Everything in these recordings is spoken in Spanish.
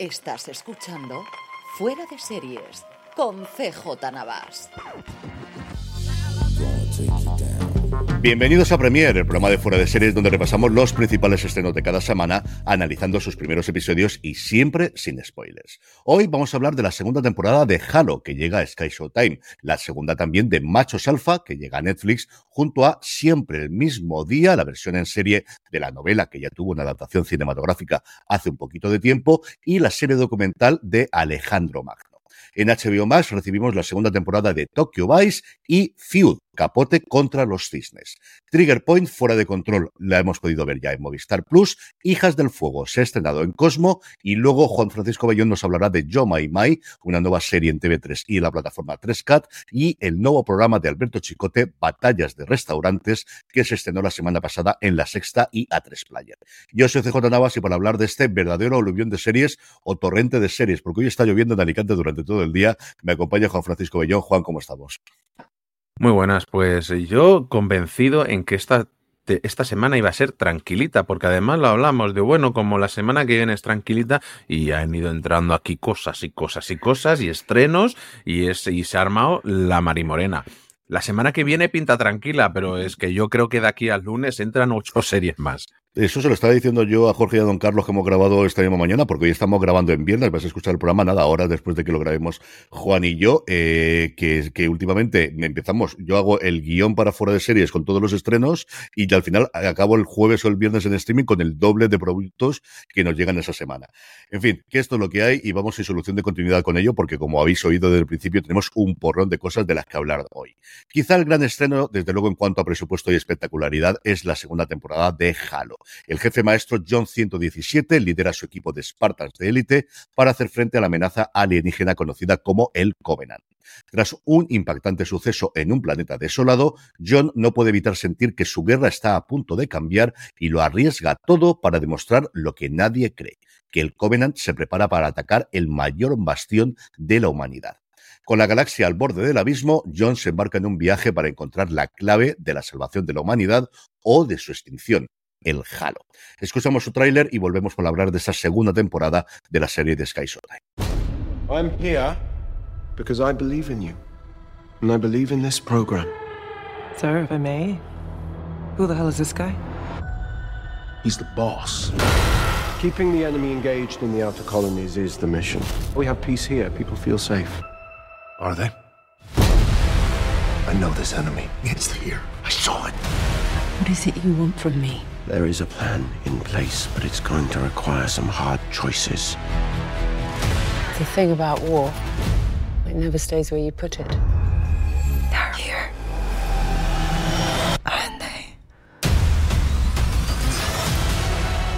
Estás escuchando Fuera de Series con CJ Navas. Bienvenidos a Premier, el programa de fuera de series donde repasamos los principales estrenos de cada semana, analizando sus primeros episodios y siempre sin spoilers. Hoy vamos a hablar de la segunda temporada de Halo, que llega a Sky Showtime, la segunda también de Machos Alpha, que llega a Netflix, junto a siempre el mismo día, la versión en serie de la novela, que ya tuvo una adaptación cinematográfica hace un poquito de tiempo, y la serie documental de Alejandro Magno. En HBO Max recibimos la segunda temporada de Tokyo Vice y Feud, Capote contra los cisnes. Trigger Point fuera de control, la hemos podido ver ya en Movistar Plus. Hijas del Fuego se ha estrenado en Cosmo y luego Juan Francisco Bayón nos hablará de Yo My Mai, una nueva serie en TV3 y en la plataforma 3CAT y el nuevo programa de Alberto Chicote, Batallas de Restaurantes, que se estrenó la semana pasada en La Sexta y A3 Player. Yo soy CJ Navas y para hablar de este verdadero aluvión de series o torrente de series, porque hoy está lloviendo en Alicante durante todo el día, me acompaña Juan Francisco Bellón. Juan, ¿cómo estamos? Muy buenas, pues yo convencido en que esta, esta semana iba a ser tranquilita, porque además lo hablamos de, bueno, como la semana que viene es tranquilita y han ido entrando aquí cosas y cosas y cosas y estrenos y, es, y se ha armado la marimorena. La semana que viene pinta tranquila, pero es que yo creo que de aquí al lunes entran ocho series más. Eso se lo estaba diciendo yo a Jorge y a Don Carlos que hemos grabado esta misma mañana, porque hoy estamos grabando en viernes, vas a escuchar el programa nada, ahora después de que lo grabemos Juan y yo, eh, que, que últimamente empezamos, yo hago el guion para fuera de series con todos los estrenos y al final acabo el jueves o el viernes en streaming con el doble de productos que nos llegan esa semana. En fin, que esto es lo que hay y vamos sin solución de continuidad con ello, porque como habéis oído desde el principio, tenemos un porrón de cosas de las que hablar hoy. Quizá el gran estreno, desde luego en cuanto a presupuesto y espectacularidad, es la segunda temporada de Halo. El jefe maestro John 117 lidera su equipo de Spartans de élite para hacer frente a la amenaza alienígena conocida como el Covenant. Tras un impactante suceso en un planeta desolado, John no puede evitar sentir que su guerra está a punto de cambiar y lo arriesga todo para demostrar lo que nadie cree, que el Covenant se prepara para atacar el mayor bastión de la humanidad. Con la galaxia al borde del abismo, John se embarca en un viaje para encontrar la clave de la salvación de la humanidad o de su extinción, el Halo. Escuchamos su tráiler y volvemos para hablar de esa segunda temporada de la serie de Sky Showtime. I'm here because I believe in you. And I believe in this program. Sir, if I may, who the hell is this guy? He's the boss. Keeping the enemy engaged in the outer colonies is the mission. We have peace here. People feel safe. Are they? I know this enemy. It's here. I saw it. What is it you want from me? There is a plan in place, but it's going to require some hard choices. The thing about war, it never stays where you put it. They're here. Aren't they?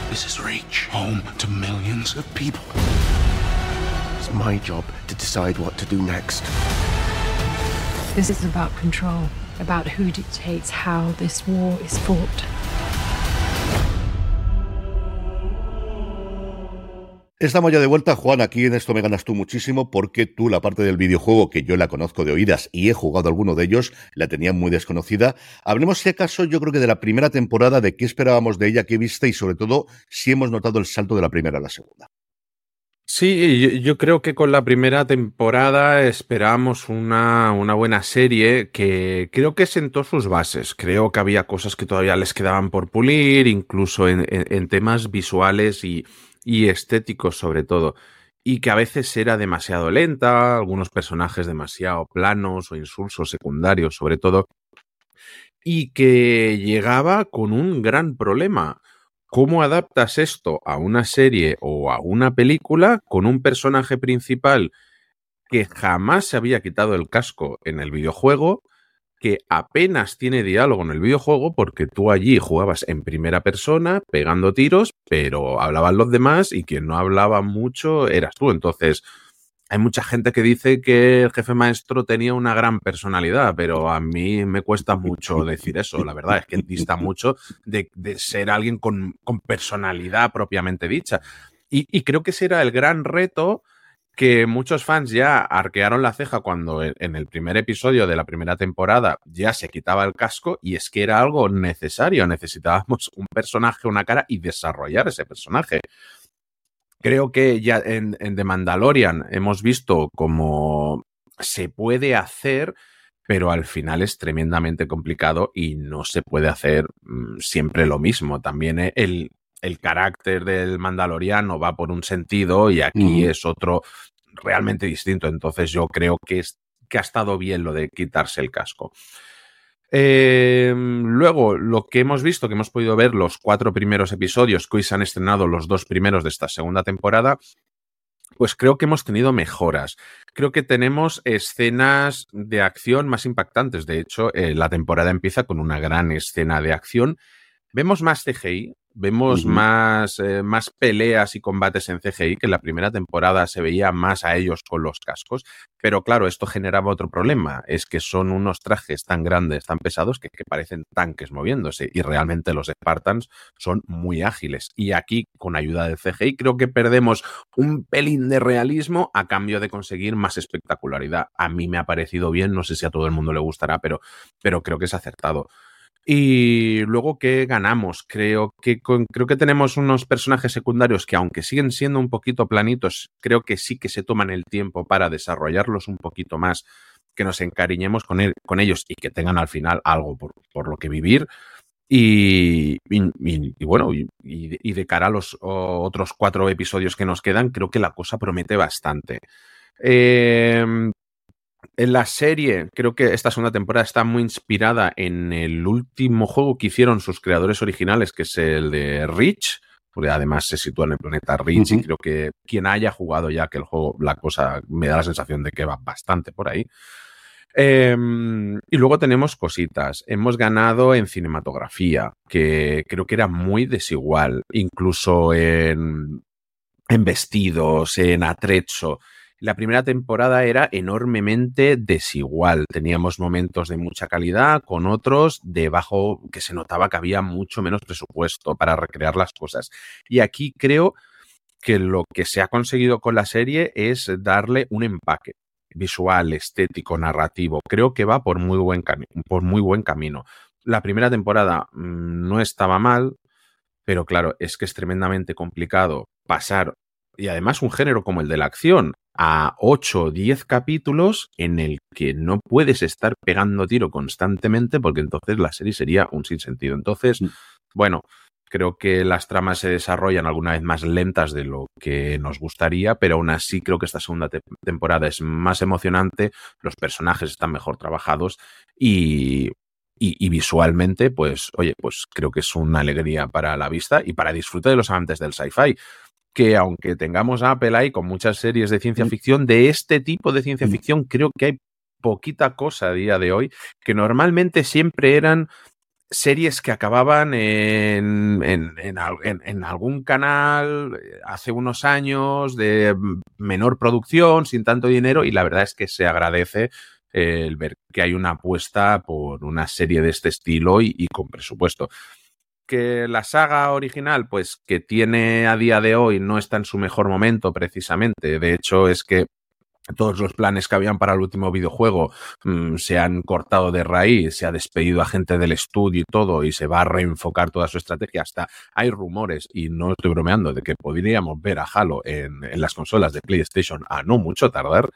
This is Reach, home to millions of people. It's my job to decide what to do next. This is about control, about who dictates how this war is fought. Estamos ya de vuelta, Juan. Aquí en esto me ganas tú muchísimo porque tú la parte del videojuego que yo la conozco de oídas y he jugado alguno de ellos, la tenía muy desconocida. Hablemos si acaso yo creo que de la primera temporada, de qué esperábamos de ella, qué viste y sobre todo si hemos notado el salto de la primera a la segunda. Sí, yo, creo que con la primera temporada esperábamos una, una, buena serie que creo que sentó sus bases. Creo que había cosas que todavía les quedaban por pulir, incluso en, en temas visuales y, y estéticos sobre todo, y que a veces era demasiado lenta, algunos personajes demasiado planos o insulsos secundarios sobre todo, y que llegaba con un gran problema. ¿Cómo adaptas esto a una serie o a una película con un personaje principal que jamás se había quitado el casco en el videojuego, que apenas tiene diálogo en el videojuego porque tú allí jugabas en primera persona pegando tiros, pero hablaban los demás y quien no hablaba mucho eras tú. Entonces, hay mucha gente que dice que el jefe maestro tenía una gran personalidad, pero a mí me cuesta mucho decir eso. La verdad es que dista mucho de, ser alguien con, con, personalidad propiamente dicha. Y, y creo que ese era el gran reto que muchos fans ya arquearon la ceja cuando en el primer episodio de la primera temporada ya se quitaba el casco y es que era algo necesario, necesitábamos un personaje, una cara y desarrollar ese personaje. Creo que ya en, The Mandalorian hemos visto cómo se puede hacer, pero al final es tremendamente complicado y no se puede hacer mm, siempre lo mismo. También eh, el, el carácter del mandaloriano va por un sentido y aquí es otro realmente distinto. Entonces yo creo que, es, que ha estado bien lo de quitarse el casco. Eh, luego, lo que hemos visto, que hemos podido ver los cuatro primeros episodios, que hoy se han estrenado los dos primeros de esta segunda temporada, pues creo que hemos tenido mejoras. Creo que tenemos escenas de acción más impactantes. De hecho, eh, la temporada empieza con una gran escena de acción. Vemos más CGI, vemos más, eh, más peleas y combates en CGI, que en la primera temporada se veía más a ellos con los cascos. Pero claro, esto generaba otro problema, es que son unos trajes tan grandes, tan pesados, que, que parecen tanques moviéndose. Y realmente los Spartans son muy ágiles. Y aquí, con ayuda del CGI, creo que perdemos un pelín de realismo a cambio de conseguir más espectacularidad. A mí me ha parecido bien, no sé si a todo el mundo le gustará, pero, pero creo que es acertado. Y luego, ¿qué ganamos? Creo que, con- creo que tenemos unos personajes secundarios que, aunque siguen siendo un poquito planitos, creo que sí que se toman el tiempo para desarrollarlos un poquito más, que nos encariñemos con, con ellos y que tengan al final algo por, por lo que vivir. Y, bueno, y, de cara a los otros cuatro episodios que nos quedan, creo que la cosa promete bastante. Eh, la serie, creo que esta segunda temporada está muy inspirada en el último juego que hicieron sus creadores originales, que es el de Reach, porque además se sitúa en el planeta Reach y Ujú. creo que quien haya jugado ya que el juego, la cosa me da la sensación de que va bastante por ahí. Eh, y luego tenemos cositas. Hemos ganado en cinematografía, que creo que era muy desigual, incluso en, en vestidos, en atrecho. La primera temporada era enormemente desigual. Teníamos momentos de mucha calidad, con otros de bajo, que se notaba que había mucho menos presupuesto para recrear las cosas. Y aquí creo que lo que se ha conseguido con la serie es darle un empaque visual, estético, narrativo. Creo que va por muy buen, por muy buen camino. La primera temporada mm, no estaba mal, pero claro, es que es tremendamente complicado pasar, y además un género como el de la acción, a 8 o 10 capítulos en el que no puedes estar pegando tiro constantemente porque entonces la serie sería un sinsentido. Entonces, Mm. bueno, creo que las tramas se desarrollan alguna vez más lentas de lo que nos gustaría, pero aún así creo que esta segunda te- temporada es más emocionante, los personajes están mejor trabajados y, y, y visualmente, pues, oye, pues creo que es una alegría para la vista y para disfrutar de los amantes del sci-fi. Que aunque tengamos a Apple ahí con muchas series de ciencia Mm. ficción, de este tipo de ciencia Mm. ficción, creo que hay poquita cosa a día de hoy, que normalmente siempre eran series que acababan en, en, en al- en- en algún canal eh, hace unos años de menor producción, sin tanto dinero, y la verdad es que se agradece eh, el ver que hay una apuesta por una serie de este estilo y, y con presupuesto. Que la saga original, pues que tiene a día de hoy, no está en su mejor momento precisamente. De hecho, es que todos los planes que habían para el último videojuego mm, se han cortado de raíz, se ha despedido a gente del estudio y todo, y se va a reenfocar toda su estrategia. Hasta hay rumores, y no estoy bromeando, de que podríamos ver a Halo en, en las consolas de PlayStation a no mucho tardar.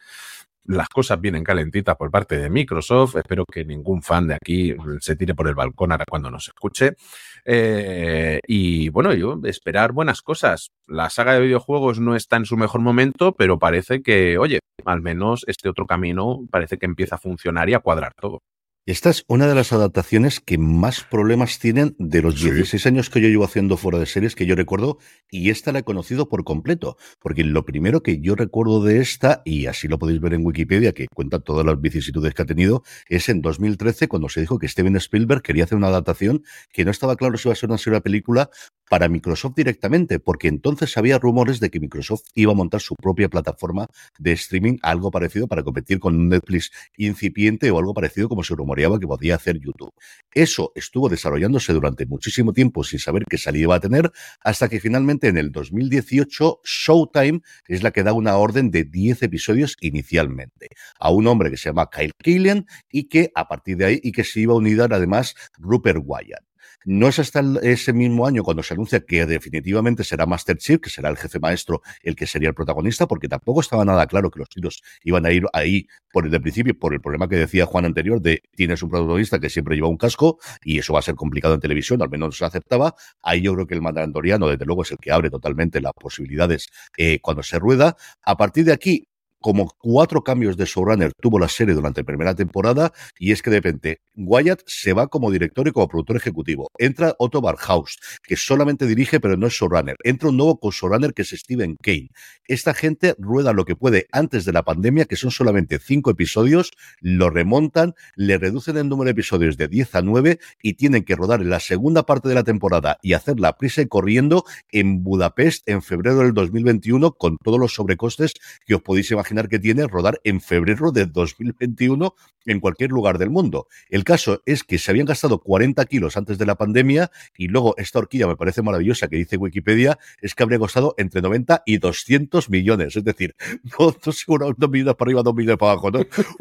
Las cosas vienen calentitas por parte de Microsoft. Espero que ningún fan de aquí se tire por el balcón ahora cuando nos escuche. Eh, y bueno, yo esperar buenas cosas. La saga de videojuegos no está en su mejor momento, pero parece que, oye, al menos este otro camino parece que empieza a funcionar y a cuadrar todo. Esta es una de las adaptaciones que más problemas tienen de los Sí. 16 años que yo llevo haciendo fuera de series que yo recuerdo, y esta la he conocido por completo, porque lo primero que yo recuerdo de esta, y así lo podéis ver en Wikipedia, que cuenta todas las vicisitudes que ha tenido, es en 2013 cuando se dijo que Steven Spielberg quería hacer una adaptación que no estaba claro si iba a ser una serie o película para Microsoft directamente, porque entonces había rumores de que Microsoft iba a montar su propia plataforma de streaming, algo parecido para competir con un Netflix incipiente o algo parecido como se que podía hacer YouTube. Eso estuvo desarrollándose durante muchísimo tiempo sin saber qué salida iba a tener, hasta que finalmente en el 2018 Showtime es la que da una orden de 10 episodios inicialmente a un hombre que se llama Kyle Killian y que a partir de ahí y que se iba a unir además Rupert Wyatt. No es hasta ese mismo año cuando se anuncia que definitivamente será Master Chief, que será el jefe maestro el que sería el protagonista, porque tampoco estaba nada claro que los tiros iban a ir ahí por el de principio, por el problema que decía Juan anterior de tienes un protagonista que siempre lleva un casco y eso va a ser complicado en televisión, al menos se aceptaba. Ahí yo creo que el mandaloriano, desde luego, es el que abre totalmente las posibilidades eh, cuando se rueda. A partir de aquí, como cuatro cambios de showrunner tuvo la serie durante la primera temporada y es que de repente Wyatt se va como director y como productor ejecutivo. Entra Otto Barhaus, que solamente dirige pero no es showrunner. Entra un nuevo co-showrunner que es Steven Kane. Esta gente rueda lo que puede antes de la pandemia, que son solamente cinco episodios, lo remontan, le reducen el número de episodios de 10 a 9 y tienen que rodar en la segunda parte de la temporada y hacerla prisa y corriendo en Budapest en febrero del 2021 con todos los sobrecostes que os podéis imaginar que tiene rodar en febrero de 2021 en cualquier lugar del mundo. El caso es que se habían gastado 40 kilos antes de la pandemia y luego esta horquilla me parece maravillosa que dice Wikipedia es que habría costado entre 90 y 200 millones. Es decir, no, dos millones para arriba, dos millones para abajo.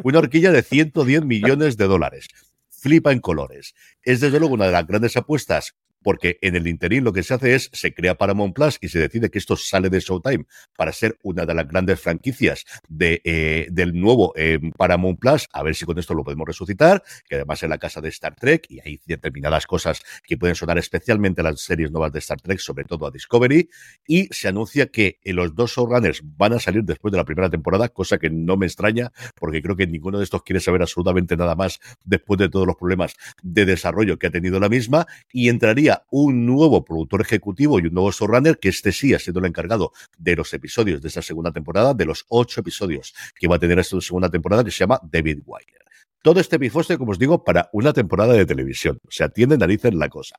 Una horquilla de 110 millones de dólares flipa en colores. Es desde luego una de las grandes apuestas porque en el interín lo que se hace es, se crea Paramount Plus y se decide que esto sale de Showtime para ser una de las grandes franquicias de, eh, del nuevo eh, Paramount Plus, a ver si con esto lo podemos resucitar, que además es la casa de Star Trek y hay determinadas cosas que pueden sonar especialmente a las series nuevas de Star Trek, sobre todo a Discovery, y se anuncia que los dos showrunners van a salir después de la primera temporada, cosa que no me extraña, porque creo que ninguno de estos quiere saber absolutamente nada más después de todos los problemas de desarrollo que ha tenido la misma, y entraría un nuevo productor ejecutivo y un nuevo showrunner, que este sí ha sido el encargado de los episodios de esa segunda temporada, de los ocho episodios que va a tener esta segunda temporada, que se llama David Wyler. Todo este bifoste, como os digo, para una temporada de televisión. O sea, tiene narices la cosa.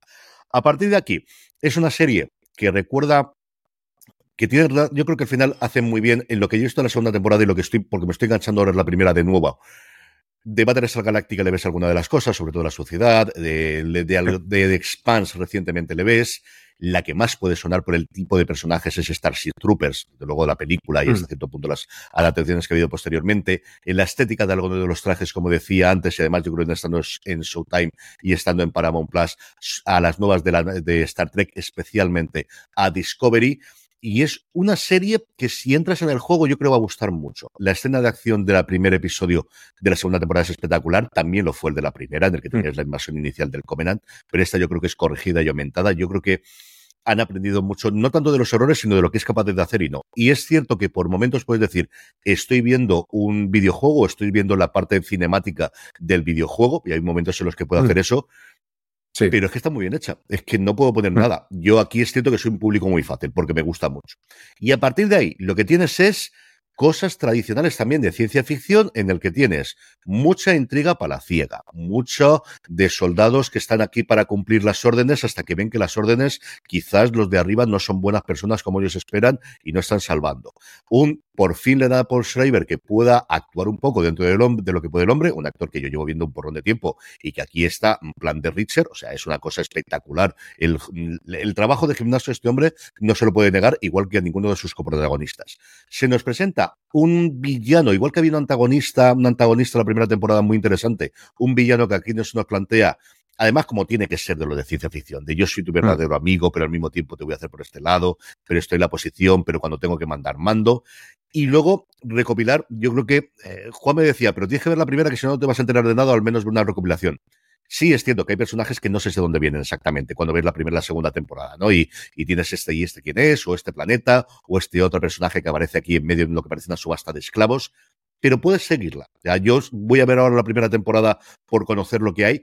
A partir de aquí, es una serie que recuerda que tiene, yo creo que al final hace muy bien en lo que yo estoy en la segunda temporada y lo que estoy, porque me estoy enganchando ahora es la primera de nuevo de Battlestar Galáctica le ves alguna de las cosas, sobre todo la sociedad, de, de, de, Expanse recientemente le ves. La que más puede sonar por el tipo de personajes es Starship Troopers, de luego de la película y hasta mm. cierto punto las adaptaciones que ha habido posteriormente. En la estética de algunos de los trajes, como decía antes, y además yo creo que estando en Showtime y estando en Paramount Plus, a las nuevas de, la, de Star Trek, especialmente a Discovery. Y es una serie que si entras en el juego yo creo va a gustar mucho. La escena de acción del primer episodio de la segunda temporada es espectacular, también lo fue el de la primera, en el que mm. tenías la invasión inicial del Covenant, pero esta yo creo que es corregida y aumentada. Yo creo que han aprendido mucho, no tanto de los errores, sino de lo que es capaz de hacer y no. Y es cierto que por momentos puedes decir, estoy viendo un videojuego, estoy viendo la parte cinemática del videojuego, y hay momentos en los que puedo mm. hacer eso, pero es que está muy bien hecha. Es que no puedo poner mm. nada. Yo aquí es cierto que soy un público muy fácil porque me gusta mucho. Y a partir de ahí, lo que tienes es cosas tradicionales también de ciencia ficción en el que tienes mucha intriga palaciega, mucho de soldados que están aquí para cumplir las órdenes hasta que ven que las órdenes quizás los de arriba no son buenas personas como ellos esperan y no están salvando. Un por fin le da Paul Schreiber que pueda actuar un poco dentro de lo que puede el hombre, un actor que yo llevo viendo un porrón de tiempo y que aquí está en plan de Richard, o sea, es una cosa espectacular. El, el trabajo de gimnasio de este hombre no se lo puede negar, igual que a ninguno de sus coprotagonistas. Se nos presenta un villano, igual que había un antagonista, un antagonista la primera temporada muy interesante, un villano que aquí nos plantea Además, como tiene que ser de lo de ciencia ficción, de yo soy tu verdadero mm. amigo, pero al mismo tiempo te voy a hacer por este lado, pero estoy en la posición, pero cuando tengo que mandar, mando. Y luego recopilar, yo creo que eh, Juan me decía, pero tienes que ver la primera que si no, no te vas a enterar de nada, o al menos ver una recopilación. Sí, es cierto que hay personajes que no sé de dónde vienen exactamente cuando ves la primera y la segunda temporada, ¿no? Y, y, tienes este y este quién es, o este planeta, o este otro personaje que aparece aquí en medio de lo que parece una subasta de esclavos, pero puedes seguirla. Ya, yo voy a ver ahora la primera temporada por conocer lo que hay,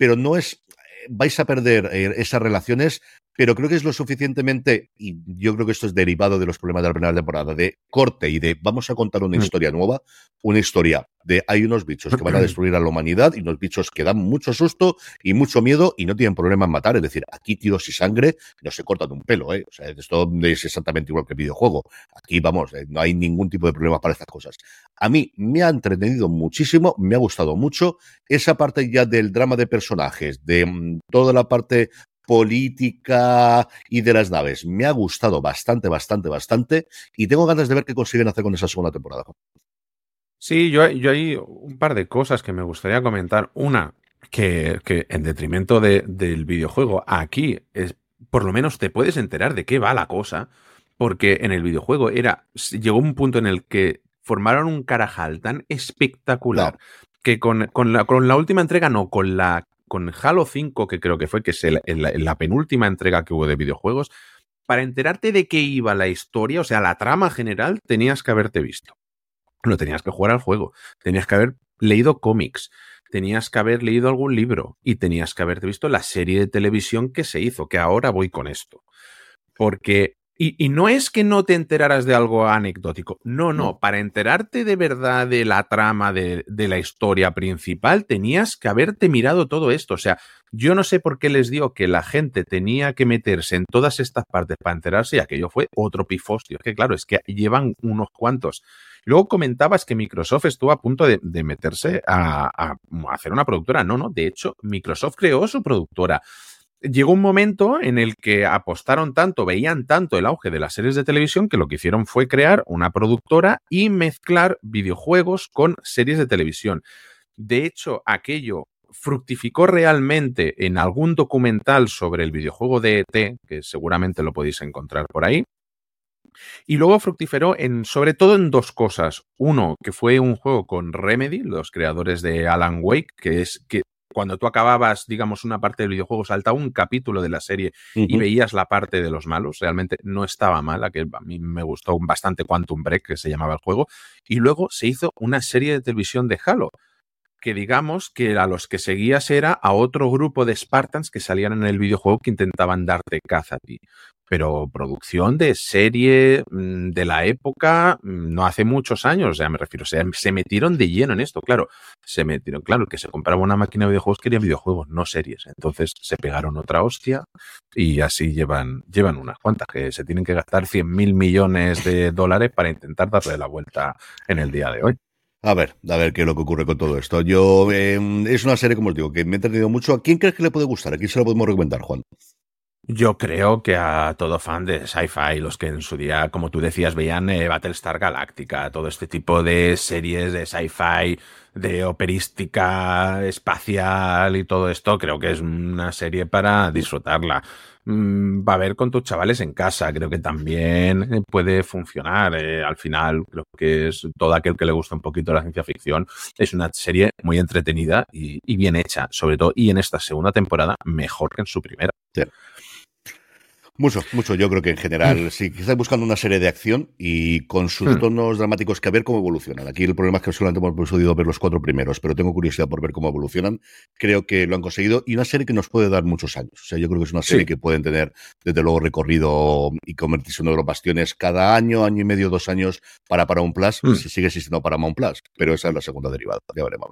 pero no es eh, vais a perder eh, esas relaciones pero creo que es lo suficientemente, y yo creo que esto es derivado de los problemas de la primera temporada, de corte y de vamos a contar una mm. historia nueva, una historia de hay unos bichos que van a destruir a la humanidad y unos bichos que dan mucho susto y mucho miedo y no tienen problema en matar. Es decir, aquí tiros y sangre no se cortan un pelo, ¿eh? O sea, esto es exactamente igual que el videojuego. Aquí, vamos, eh, no hay ningún tipo de problema para estas cosas. A mí me ha entretenido muchísimo, me ha gustado mucho esa parte ya del drama de personajes, de mm, toda la parte política y de las naves. Me ha gustado bastante, bastante, bastante y tengo ganas de ver qué consiguen hacer con esa segunda temporada. Sí, yo, yo hay un par de cosas que me gustaría comentar. Una, que, que en detrimento de- del videojuego, aquí es, por lo menos te puedes enterar de qué va la cosa, porque en el videojuego era, llegó un punto en el que formaron un carajal tan espectacular que con, con la, con la última entrega, no, con la con Halo 5, que creo que fue, que es el- el- la penúltima entrega que hubo de videojuegos, para enterarte de qué iba la historia, o sea, la trama general, tenías que haberte visto. No tenías que jugar al juego, tenías que haber leído cómics, tenías que haber leído algún libro y tenías que haberte visto la serie de televisión que se hizo, que ahora voy con esto. Porque, y, y no es que no te enteraras de algo anecdótico, no, no, para enterarte de verdad de la trama de, de la historia principal, tenías que haberte mirado todo esto. O sea, yo no sé por qué les digo que la gente tenía que meterse en todas estas partes para enterarse y aquello fue otro pifostio. Es que claro, es que llevan unos cuantos. Luego comentabas que Microsoft estuvo a punto de, meterse a, a hacer una productora. No, no, de hecho, Microsoft creó su productora. Llegó un momento en el que apostaron tanto, veían tanto el auge de las series de televisión que lo que hicieron fue crear una productora y mezclar videojuegos con series de televisión. De hecho, aquello fructificó realmente en algún documental sobre el videojuego de ET, que seguramente lo podéis encontrar por ahí. Y luego fructiferó en, sobre todo en dos cosas. Uno, que fue un juego con Remedy, los creadores de Alan Wake, que es que cuando tú acababas, digamos, una parte del videojuego, saltaba un capítulo de la serie y veías la parte de los malos. Realmente no estaba mala, que a mí me gustó bastante Quantum Break, que se llamaba el juego. Y luego se hizo una serie de televisión de Halo, que digamos que a los que seguías era a otro grupo de Spartans que salían en el videojuego que intentaban darte caza a ti. Pero producción de serie mm, de la época, mm, no hace muchos años, o sea, me refiero, se metieron de lleno en esto, claro, se metieron, claro, el que se compraba una máquina de videojuegos quería videojuegos, no series, entonces se pegaron otra hostia y así llevan, llevan unas cuantas, que se tienen que gastar 100 mil millones de dólares para intentar darle la vuelta en el día de hoy. A ver, a ver qué es lo que ocurre con todo esto. Yo, eh, es una serie, como os digo, que me he entretenido mucho. ¿A quién crees que le puede gustar? ¿A quién se lo podemos recomendar, Juan? Yo creo que a todo fan de sci-fi, los que en su día, como tú decías, veían eh, Battlestar Galactica, todo este tipo de series de sci-fi, de operística espacial y todo esto, creo que es una serie para disfrutarla. Mm, Va a ver con tus chavales en casa, creo que también eh, puede funcionar. Eh, al final, creo que es todo aquel que le gusta un poquito la ciencia ficción. Es una serie muy entretenida y, y bien hecha, sobre todo, y en esta segunda temporada mejor que en su primera. Mucho, mucho. Yo creo que en general, si estáis buscando una serie de acción y con sus Hmm. tonos dramáticos, que a ver cómo evolucionan. Aquí el problema es que solamente hemos podido ver los cuatro primeros, pero tengo curiosidad por ver cómo evolucionan. Creo que lo han conseguido y una serie que nos puede dar muchos años. O sea, yo creo que es una serie Sí. que pueden tener, desde luego, recorrido y convertirse en uno de los bastiones cada año, año y medio, dos años para Paramount Plus, Hmm. si sigue existiendo Paramount Plus. Pero esa es la segunda derivada. Ya veremos.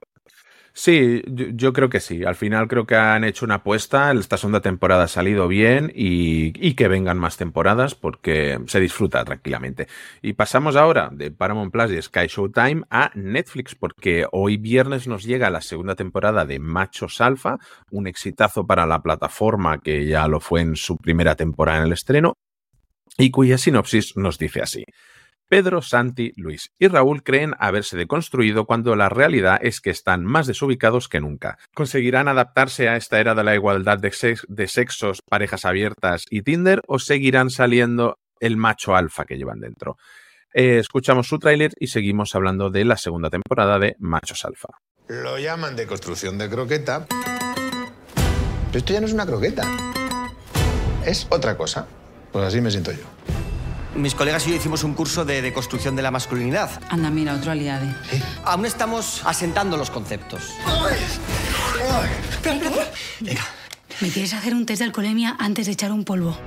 Sí, yo, creo que sí. Al final creo que han hecho una apuesta. Esta segunda temporada ha salido bien y, y que vengan más temporadas porque se disfruta tranquilamente. Y pasamos ahora de Paramount Plus y Sky Showtime a Netflix porque hoy viernes nos llega la segunda temporada de Machos Alfa, un exitazo para la plataforma que ya lo fue en su primera temporada en el estreno y cuya sinopsis nos dice así. Pedro, Santi, Luis y Raúl creen haberse deconstruido cuando la realidad es que están más desubicados que nunca. ¿Conseguirán adaptarse a esta era de la igualdad de, sex- de sexos, parejas abiertas y Tinder o seguirán saliendo el macho alfa que llevan dentro? Eh, escuchamos su tráiler y seguimos hablando de la segunda temporada de Machos Alfa. Lo llaman de construcción de croqueta. Pero esto ya no es una croqueta. Es otra cosa. Pues así me siento yo. Mis colegas y yo hicimos un curso de deconstrucción de la masculinidad. Anda, mira, otro aliade. Aún estamos asentando los conceptos. Me quieres hacer un test de alcoholemia antes de echar un polvo.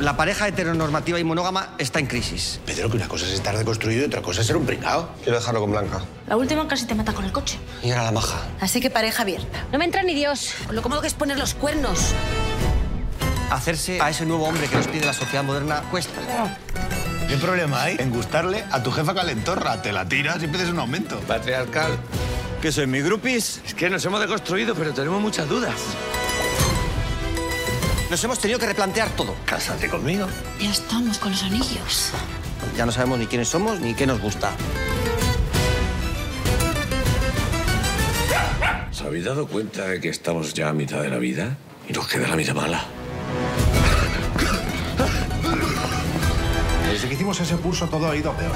La pareja heteronormativa y monógama está en crisis. Pedro, que una cosa es estar deconstruido y otra cosa es ser un pringao. Quiero dejarlo con Blanca. La última casi te mata con el coche. Y ahora la maja. Así que pareja abierta. No me entra ni Dios. Con lo cómodo que es poner los cuernos. Hacerse a ese nuevo hombre que nos pide la sociedad moderna cuesta. ¿Qué problema hay en gustarle a tu jefa calentorra? Te la tiras y pides un aumento. Patriarcal. ¿Qué soy, mi grupis? Es que nos hemos deconstruido, pero tenemos muchas dudas. Nos hemos tenido que replantear todo. Cásate conmigo. Ya estamos con los anillos. Ya no sabemos ni quiénes somos ni qué nos gusta. habéis dado cuenta de que estamos ya a mitad de la vida? Y nos queda la mitad mala. Desde que hicimos ese curso todo ha ido peor.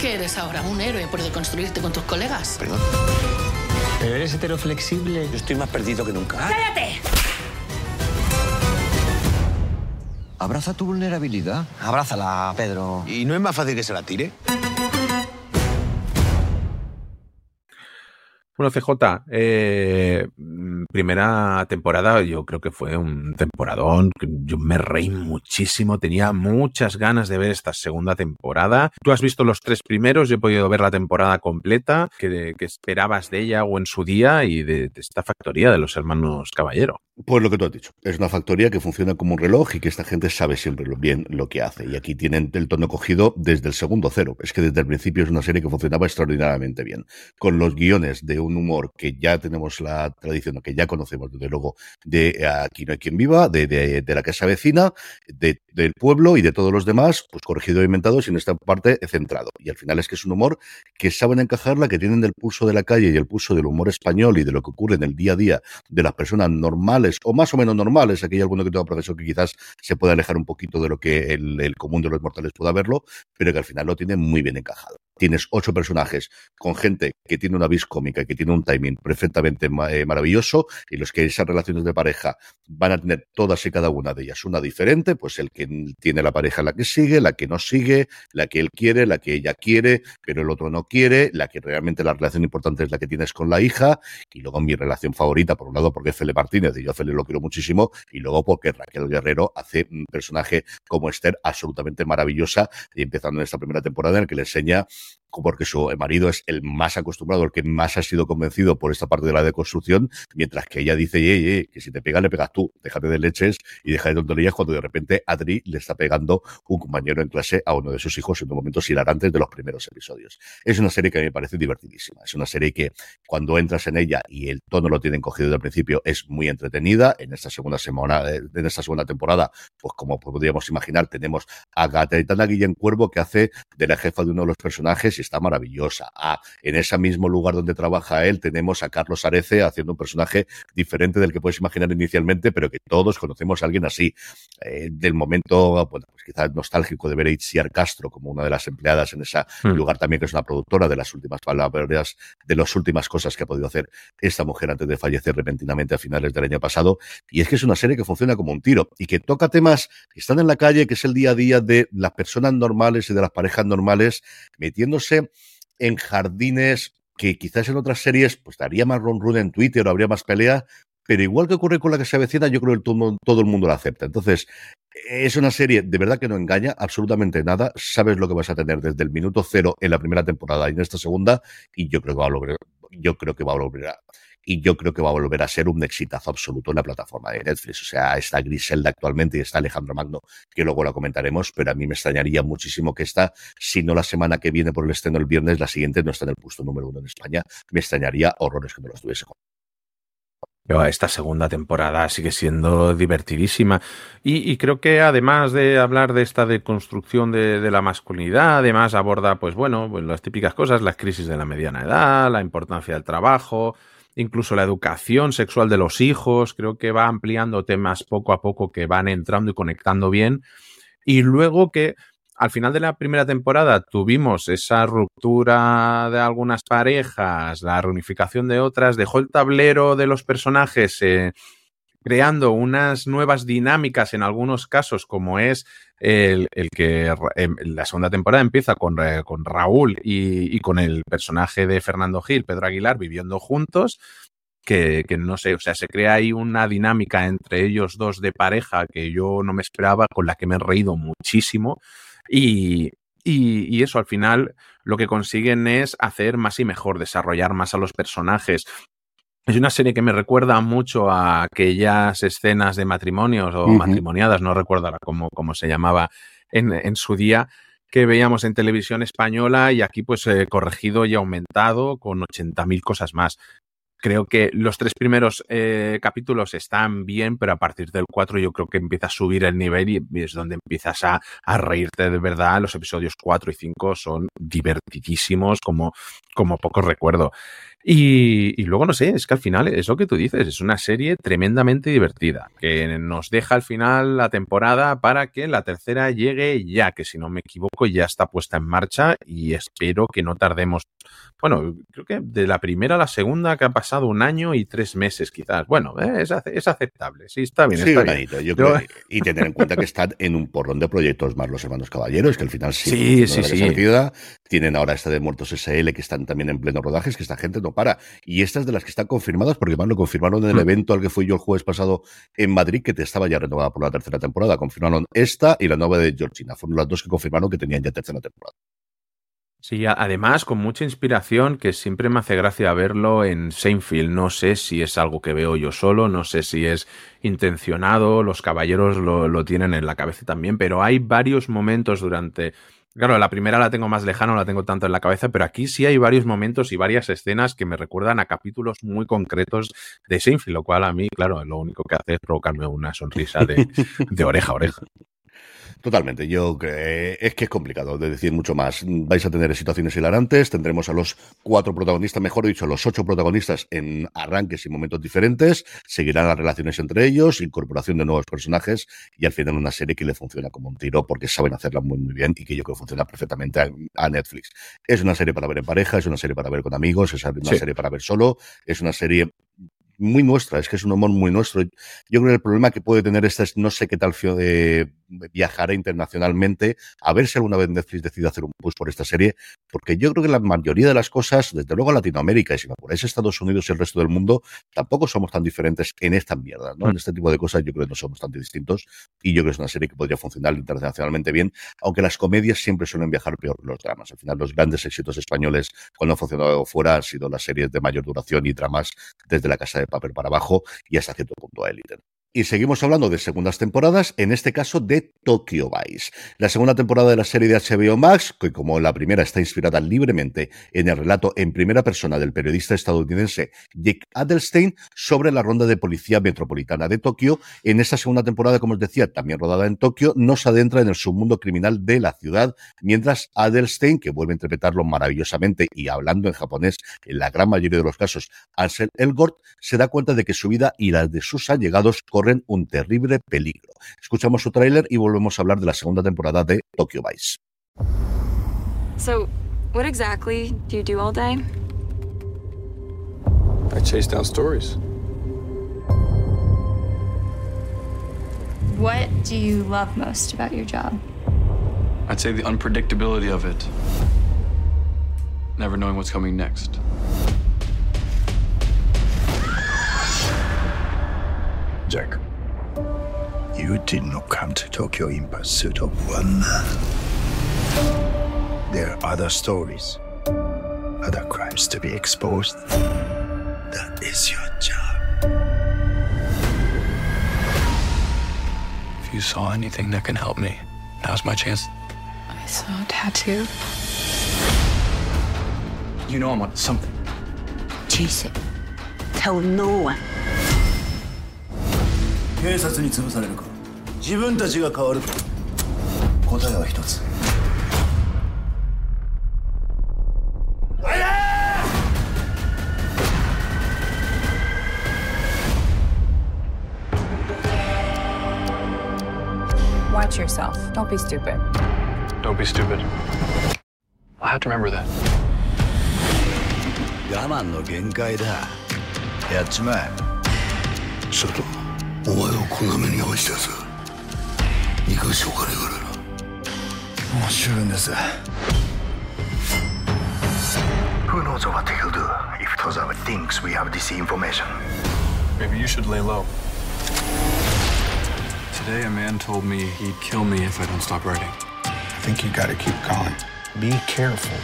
¿Qué eres ahora? ¿Un héroe por deconstruirte con tus colegas? Perdón. Pero eres heteroflexible. Yo estoy más perdido que nunca. ¡Cállate! Abraza tu vulnerabilidad. Abrázala, Pedro. ¿Y no es más fácil que se la tire? Bueno, CJ, eh, primera temporada, yo creo que fue un temporadón. Yo me reí muchísimo, tenía muchas ganas de ver esta segunda temporada. Tú has visto los tres primeros, yo he podido ver la temporada completa, que, esperabas de ella o en su día y de, de esta factoría de los hermanos Caballero. Pues lo que tú has dicho, es una factoría que funciona como un reloj y que esta gente sabe siempre bien lo que hace. Y aquí tienen el tono cogido desde el segundo cero. Es que desde el principio es una serie que funcionaba extraordinariamente bien. Con los guiones de un humor que ya tenemos la tradición, que ya conocemos desde luego de Aquí no hay quien viva, de, de, de la casa vecina, de, del pueblo y de todos los demás, pues corregido e inventado, en esta parte centrado. Y al final es que es un humor que saben encajarla, que tienen del pulso de la calle y el pulso del humor español y de lo que ocurre en el día a día de las personas normales o más o menos normales, aquí hay alguno que tenga profesor que quizás se pueda alejar un poquito de lo que el, común de los mortales pueda verlo, pero que al final lo tiene muy bien encajado tienes ocho personajes con gente que tiene una vis cómica, que tiene un timing perfectamente eh, maravilloso, y los que esas relaciones de pareja van a tener todas y cada una de ellas una diferente, pues el que tiene la pareja la que sigue, la que no sigue, la que él quiere, la que ella quiere, pero el otro no quiere, la que realmente la relación importante es la que tienes con la hija, y luego mi relación favorita, por un lado porque es Fele Martínez, y yo a lo quiero muchísimo, y luego porque Raquel Guerrero hace un personaje como Esther absolutamente maravillosa, y empezando en esta primera temporada en el que le enseña porque su marido es el más acostumbrado, el que más ha sido convencido por esta parte de la deconstrucción, mientras que ella dice, ye, ye, que si te pega, le pegas tú, déjate de leches y deja de tonterías cuando de repente Adri le está pegando un compañero en clase a uno de sus hijos en momentos hilarantes de los primeros episodios. Es una serie que a mí me parece divertidísima, es una serie que cuando entras en ella y el tono lo tienen cogido desde el principio es muy entretenida, en esta segunda semana, en esta segunda temporada, pues como podríamos imaginar, tenemos a Gaetana Guillén Cuervo que hace de la jefa de uno de los personajes está maravillosa. Ah, en ese mismo lugar donde trabaja él tenemos a Carlos Arece haciendo un personaje diferente del que puedes imaginar inicialmente, pero que todos conocemos a alguien así. Eh, del momento, bueno, pues quizás nostálgico de ver a Itziar Castro como una de las empleadas en ese mm. lugar también, que es una productora de las últimas palabras, de las últimas cosas que ha podido hacer esta mujer antes de fallecer repentinamente a finales del año pasado. Y es que es una serie que funciona como un tiro y que toca temas que están en la calle, que es el día a día de las personas normales y de las parejas normales, metiéndose en jardines que quizás en otras series pues daría más run run en Twitter o habría más pelea, pero igual que ocurre con la que se avecina, yo creo que todo, todo el mundo la acepta. Entonces, es una serie de verdad que no engaña absolutamente nada. Sabes lo que vas a tener desde el minuto cero en la primera temporada y en esta segunda, y yo creo que va a lograr, yo creo que va a lograr y yo creo que va a volver a ser un exitazo absoluto en la plataforma de Netflix. O sea, está Griselda actualmente y está Alejandro Magno, que luego la comentaremos, pero a mí me extrañaría muchísimo que esta, si no la semana que viene por el estreno el viernes, la siguiente no está en el puesto número uno en España. Me extrañaría horrores que no lo estuviese con. Esta segunda temporada sigue siendo divertidísima. Y, creo que además de hablar de esta deconstrucción de, la masculinidad, además aborda, pues bueno, pues las típicas cosas, la crisis de la mediana edad, la importancia del trabajo, incluso la educación sexual de los hijos, creo que va ampliando temas poco a poco que van entrando y conectando bien. Y luego que al final de la primera temporada tuvimos esa ruptura de algunas parejas, la reunificación de otras, dejó el tablero de los personajes eh, creando unas nuevas dinámicas en algunos casos, como es el, que en la segunda temporada empieza con, con Raúl y, y, con el personaje de Fernando Gil, Pedro Aguilar, viviendo juntos. Que, que, no sé, o sea, se crea ahí una dinámica entre ellos dos de pareja que yo no me esperaba, con la que me he reído muchísimo. Y, y, eso al final lo que consiguen es hacer más y mejor, desarrollar más a los personajes. Es una serie que me recuerda mucho a aquellas escenas de matrimonios o uh -huh. matrimoniadas, no recuerdo ahora cómo, cómo se llamaba en, en, su día, que veíamos en televisión española y aquí pues eh, corregido y aumentado con 80.000 cosas más. Creo que los tres primeros eh, capítulos están bien, pero a partir del cuatro yo creo que empieza a subir el nivel y es donde empiezas a, a reírte de verdad. Los episodios cuatro y cinco son divertidísimos, como, como poco recuerdo. Y, y, luego, no sé, es que al final es lo que tú dices, es una serie tremendamente divertida, que nos deja al final la temporada para que la tercera llegue ya, que si no me equivoco ya está puesta en marcha y espero que no tardemos, bueno, creo que de la primera a la segunda que ha pasado un año y tres meses quizás. Bueno, eh, es, es, aceptable, sí, está bien. Sí, está bien. Yo creo, y tener en cuenta que están en un porrón de proyectos más los hermanos caballeros, que al final sí, sí, sí, sí. Tienen ahora esta de Muertos SL que están también en pleno rodaje, es que esta gente no para. Y estas de las que están confirmadas, porque además lo confirmaron en el mm. evento al que fui yo el jueves pasado en Madrid, que te estaba ya renovada por la tercera temporada. Confirmaron esta y la nueva de Georgina. Fueron las dos que confirmaron que tenían ya tercera temporada. Sí, además con mucha inspiración que siempre me hace gracia verlo en Seinfeld. No sé si es algo que veo yo solo, no sé si es intencionado, los caballeros lo, lo tienen en la cabeza también, pero hay varios momentos durante Claro, la primera la tengo más lejana, no la tengo tanto en la cabeza, pero aquí sí hay varios momentos y varias escenas que me recuerdan a capítulos muy concretos de Seinfeld, lo cual a mí, claro, lo único que hace es provocarme una sonrisa de, de oreja a oreja. Totalmente. Yo creo es que es complicado de decir mucho más. Vais a tener situaciones hilarantes, tendremos a los cuatro protagonistas, mejor dicho, a los ocho protagonistas en arranques y momentos diferentes, seguirán las relaciones entre ellos, incorporación de nuevos personajes y al final una serie que le funciona como un tiro porque saben hacerla muy muy bien y que yo creo que funciona perfectamente a, Netflix. Es una serie para ver en pareja, es una serie para ver con amigos, es una serie para ver solo, es una serie muy nuestra, es que es un humor muy nuestro. Yo creo que el problema que puede tener esta es no sé qué tal de viajar internacionalmente, a ver si alguna vez Netflix decide hacer un push por esta serie, porque yo creo que la mayoría de las cosas, desde luego Latinoamérica y si me apuráis Estados Unidos y el resto del mundo, tampoco somos tan diferentes en esta mierda, ¿no? En este tipo de cosas yo creo que no somos tan distintos y yo creo que es una serie que podría funcionar internacionalmente bien, aunque las comedias siempre suelen viajar peor que los dramas. Al final los grandes éxitos españoles cuando han funcionado fuera han sido las series de mayor duración y dramas desde la casa de papel para abajo y hasta cierto punto a élite. Y seguimos hablando de segundas temporadas, en este caso de Tokyo Vice. La segunda temporada de la serie de HBO Max, que como la primera está inspirada libremente en el relato en primera persona del periodista estadounidense Dick Adelstein sobre la ronda de policía metropolitana de Tokio, en esta segunda temporada, como os decía, también rodada en Tokio, nos adentra en el submundo criminal de la ciudad, mientras Adelstein, que vuelve a interpretarlo maravillosamente y hablando en japonés en la gran mayoría de los casos, Ansel Elgort, se da cuenta de que su vida y la de sus allegados corren un terrible peligro. Escuchamos su tráiler y volvemos a hablar de la segunda temporada de Tokyo Vice. So, what exactly do you do all day? I chase down stories. What do you love most about your job? I'd say the unpredictability of it. Never knowing what's coming next. Jack, you did not come to Tokyo in pursuit of one man. There are other stories, other crimes to be exposed. That is your job. If you saw anything that can help me, now's my chance. I saw a tattoo. You know I'm on something. Chase it. Tell no one. 警察に潰されるか。自分たちが変わるか。答えは一つ。やっちまえ。お前をこんな目に遭わしたやつ生かしおかねえからなもう十分です Who knows what he'll do if Tozawa thinks we have this information? Maybe you should lay low. Today, a man told me he'd kill me if I don't stop writing. I think you gotta keep calm. Be careful.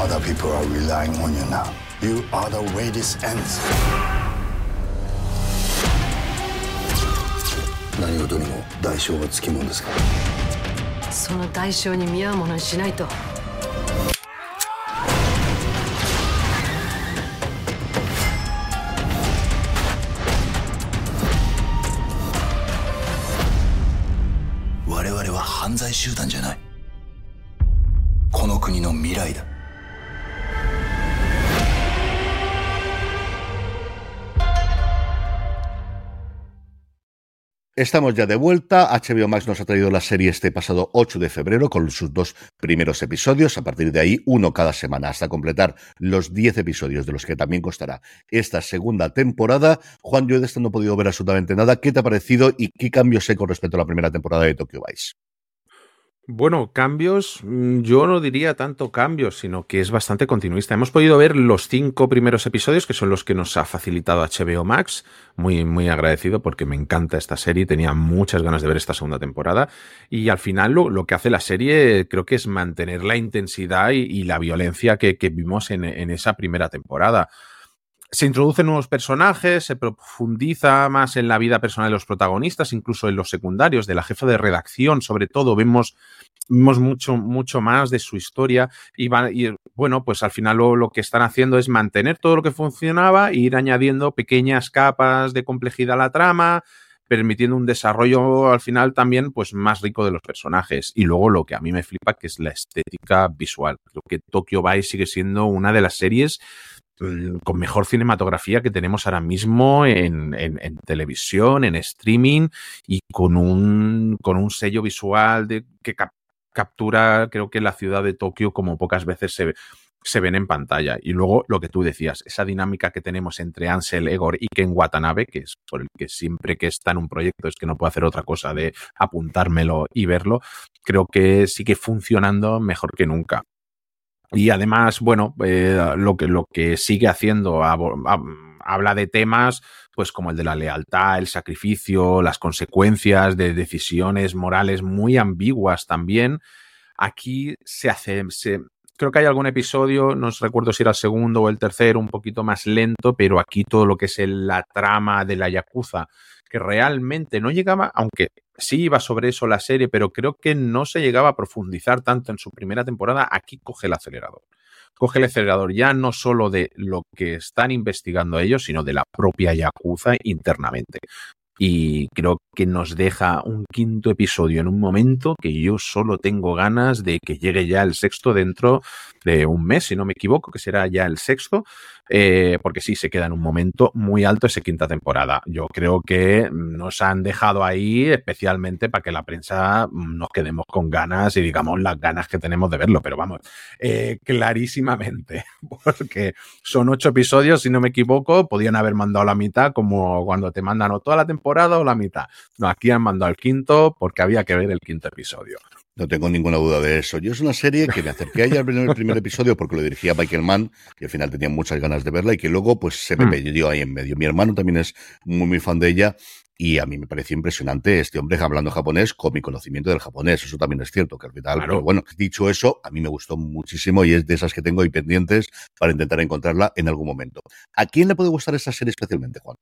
Other people are relying on you now. You are the way this ends. 何事にも代償がつきもんですから。その代償に見合うものにしないと。我々は犯罪集団じゃない Estamos ya de vuelta. HBO Max nos ha traído la serie este pasado 8 de febrero con sus dos primeros episodios. A partir de ahí, uno cada semana hasta completar los 10 episodios de los que también costará esta segunda temporada. Juan, yo de esto no he podido ver absolutamente nada. ¿Qué te ha parecido y qué cambios hay con respecto a la primera temporada de Tokyo Vice? Bueno, cambios, mm, yo no diría tanto cambios, sino que es bastante continuista. Hemos podido ver los cinco primeros episodios, que son los que nos ha facilitado HBO Max. Muy, muy agradecido porque me encanta esta serie, tenía muchas ganas de ver esta segunda temporada. Y al final lo, que hace la serie creo que es mantener la intensidad y, la violencia que, vimos en, en esa primera temporada se introducen nuevos personajes, se profundiza más en la vida personal de los protagonistas, incluso en los secundarios, de la jefa de redacción, sobre todo, vemos, vemos mucho, mucho más de su historia y, bueno, pues al final lo, que están haciendo es mantener todo lo que funcionaba e ir añadiendo pequeñas capas de complejidad a la trama, permitiendo un desarrollo al final también pues más rico de los personajes. Y luego lo que a mí me flipa que es la estética visual. Creo que Tokyo Vice sigue siendo una de las series con mejor cinematografía que tenemos ahora mismo en, televisión, en streaming y con un, con un sello visual de, que captura, creo que la ciudad de Tokio como pocas veces se, se ven en pantalla. Y luego lo que tú decías, esa dinámica que tenemos entre Ansel Egor y Ken Watanabe, que es por el que siempre que está en un proyecto es que no puedo hacer otra cosa de apuntármelo y verlo, creo que sigue funcionando mejor que nunca. Y además, bueno, eh, lo, que, lo que sigue haciendo habla de temas pues como el de la lealtad, el sacrificio, las consecuencias de decisiones morales muy ambiguas también. Aquí se hace, se, creo que hay algún episodio, no recuerdo si era el segundo o el tercero, un poquito más lento, pero aquí todo lo que es la trama de la Yakuza, que realmente no llegaba, aunque sí iba sobre eso la serie, pero creo que no se llegaba a profundizar tanto en su primera temporada. Aquí coge el acelerador. Coge el acelerador ya no solo de lo que están investigando ellos, sino de la propia Yakuza internamente. Y creo que nos deja un quinto episodio en un momento que yo solo tengo ganas de que llegue ya el sexto dentro de un mes, si no me equivoco, que será ya el sexto, eh, porque sí, se queda en un momento muy alto esa quinta temporada. Yo creo que nos han dejado ahí especialmente para que la prensa nos quedemos con ganas y digamos las ganas que tenemos de verlo, pero vamos, eh, clarísimamente, porque son ocho episodios, si no me equivoco, podían haber mandado la mitad como cuando te mandan o toda la temporada o la mitad. No, aquí han mandado el quinto porque había que ver el quinto episodio. No tengo ninguna duda de eso. Yo es una serie que me acerqué ayer en el primer episodio porque lo dirigía Michael Mann, y al final tenía muchas ganas de verla y que luego pues se me mm. perdió ahí en medio. Mi hermano también es muy, muy fan de ella y a mí me pareció impresionante este hombre hablando japonés con mi conocimiento del japonés. Eso también es cierto, que al final, pero bueno, dicho eso, a mí me gustó muchísimo y es de esas que tengo ahí pendientes para intentar encontrarla en algún momento. ¿A quién le puede gustar esta serie especialmente, Juan?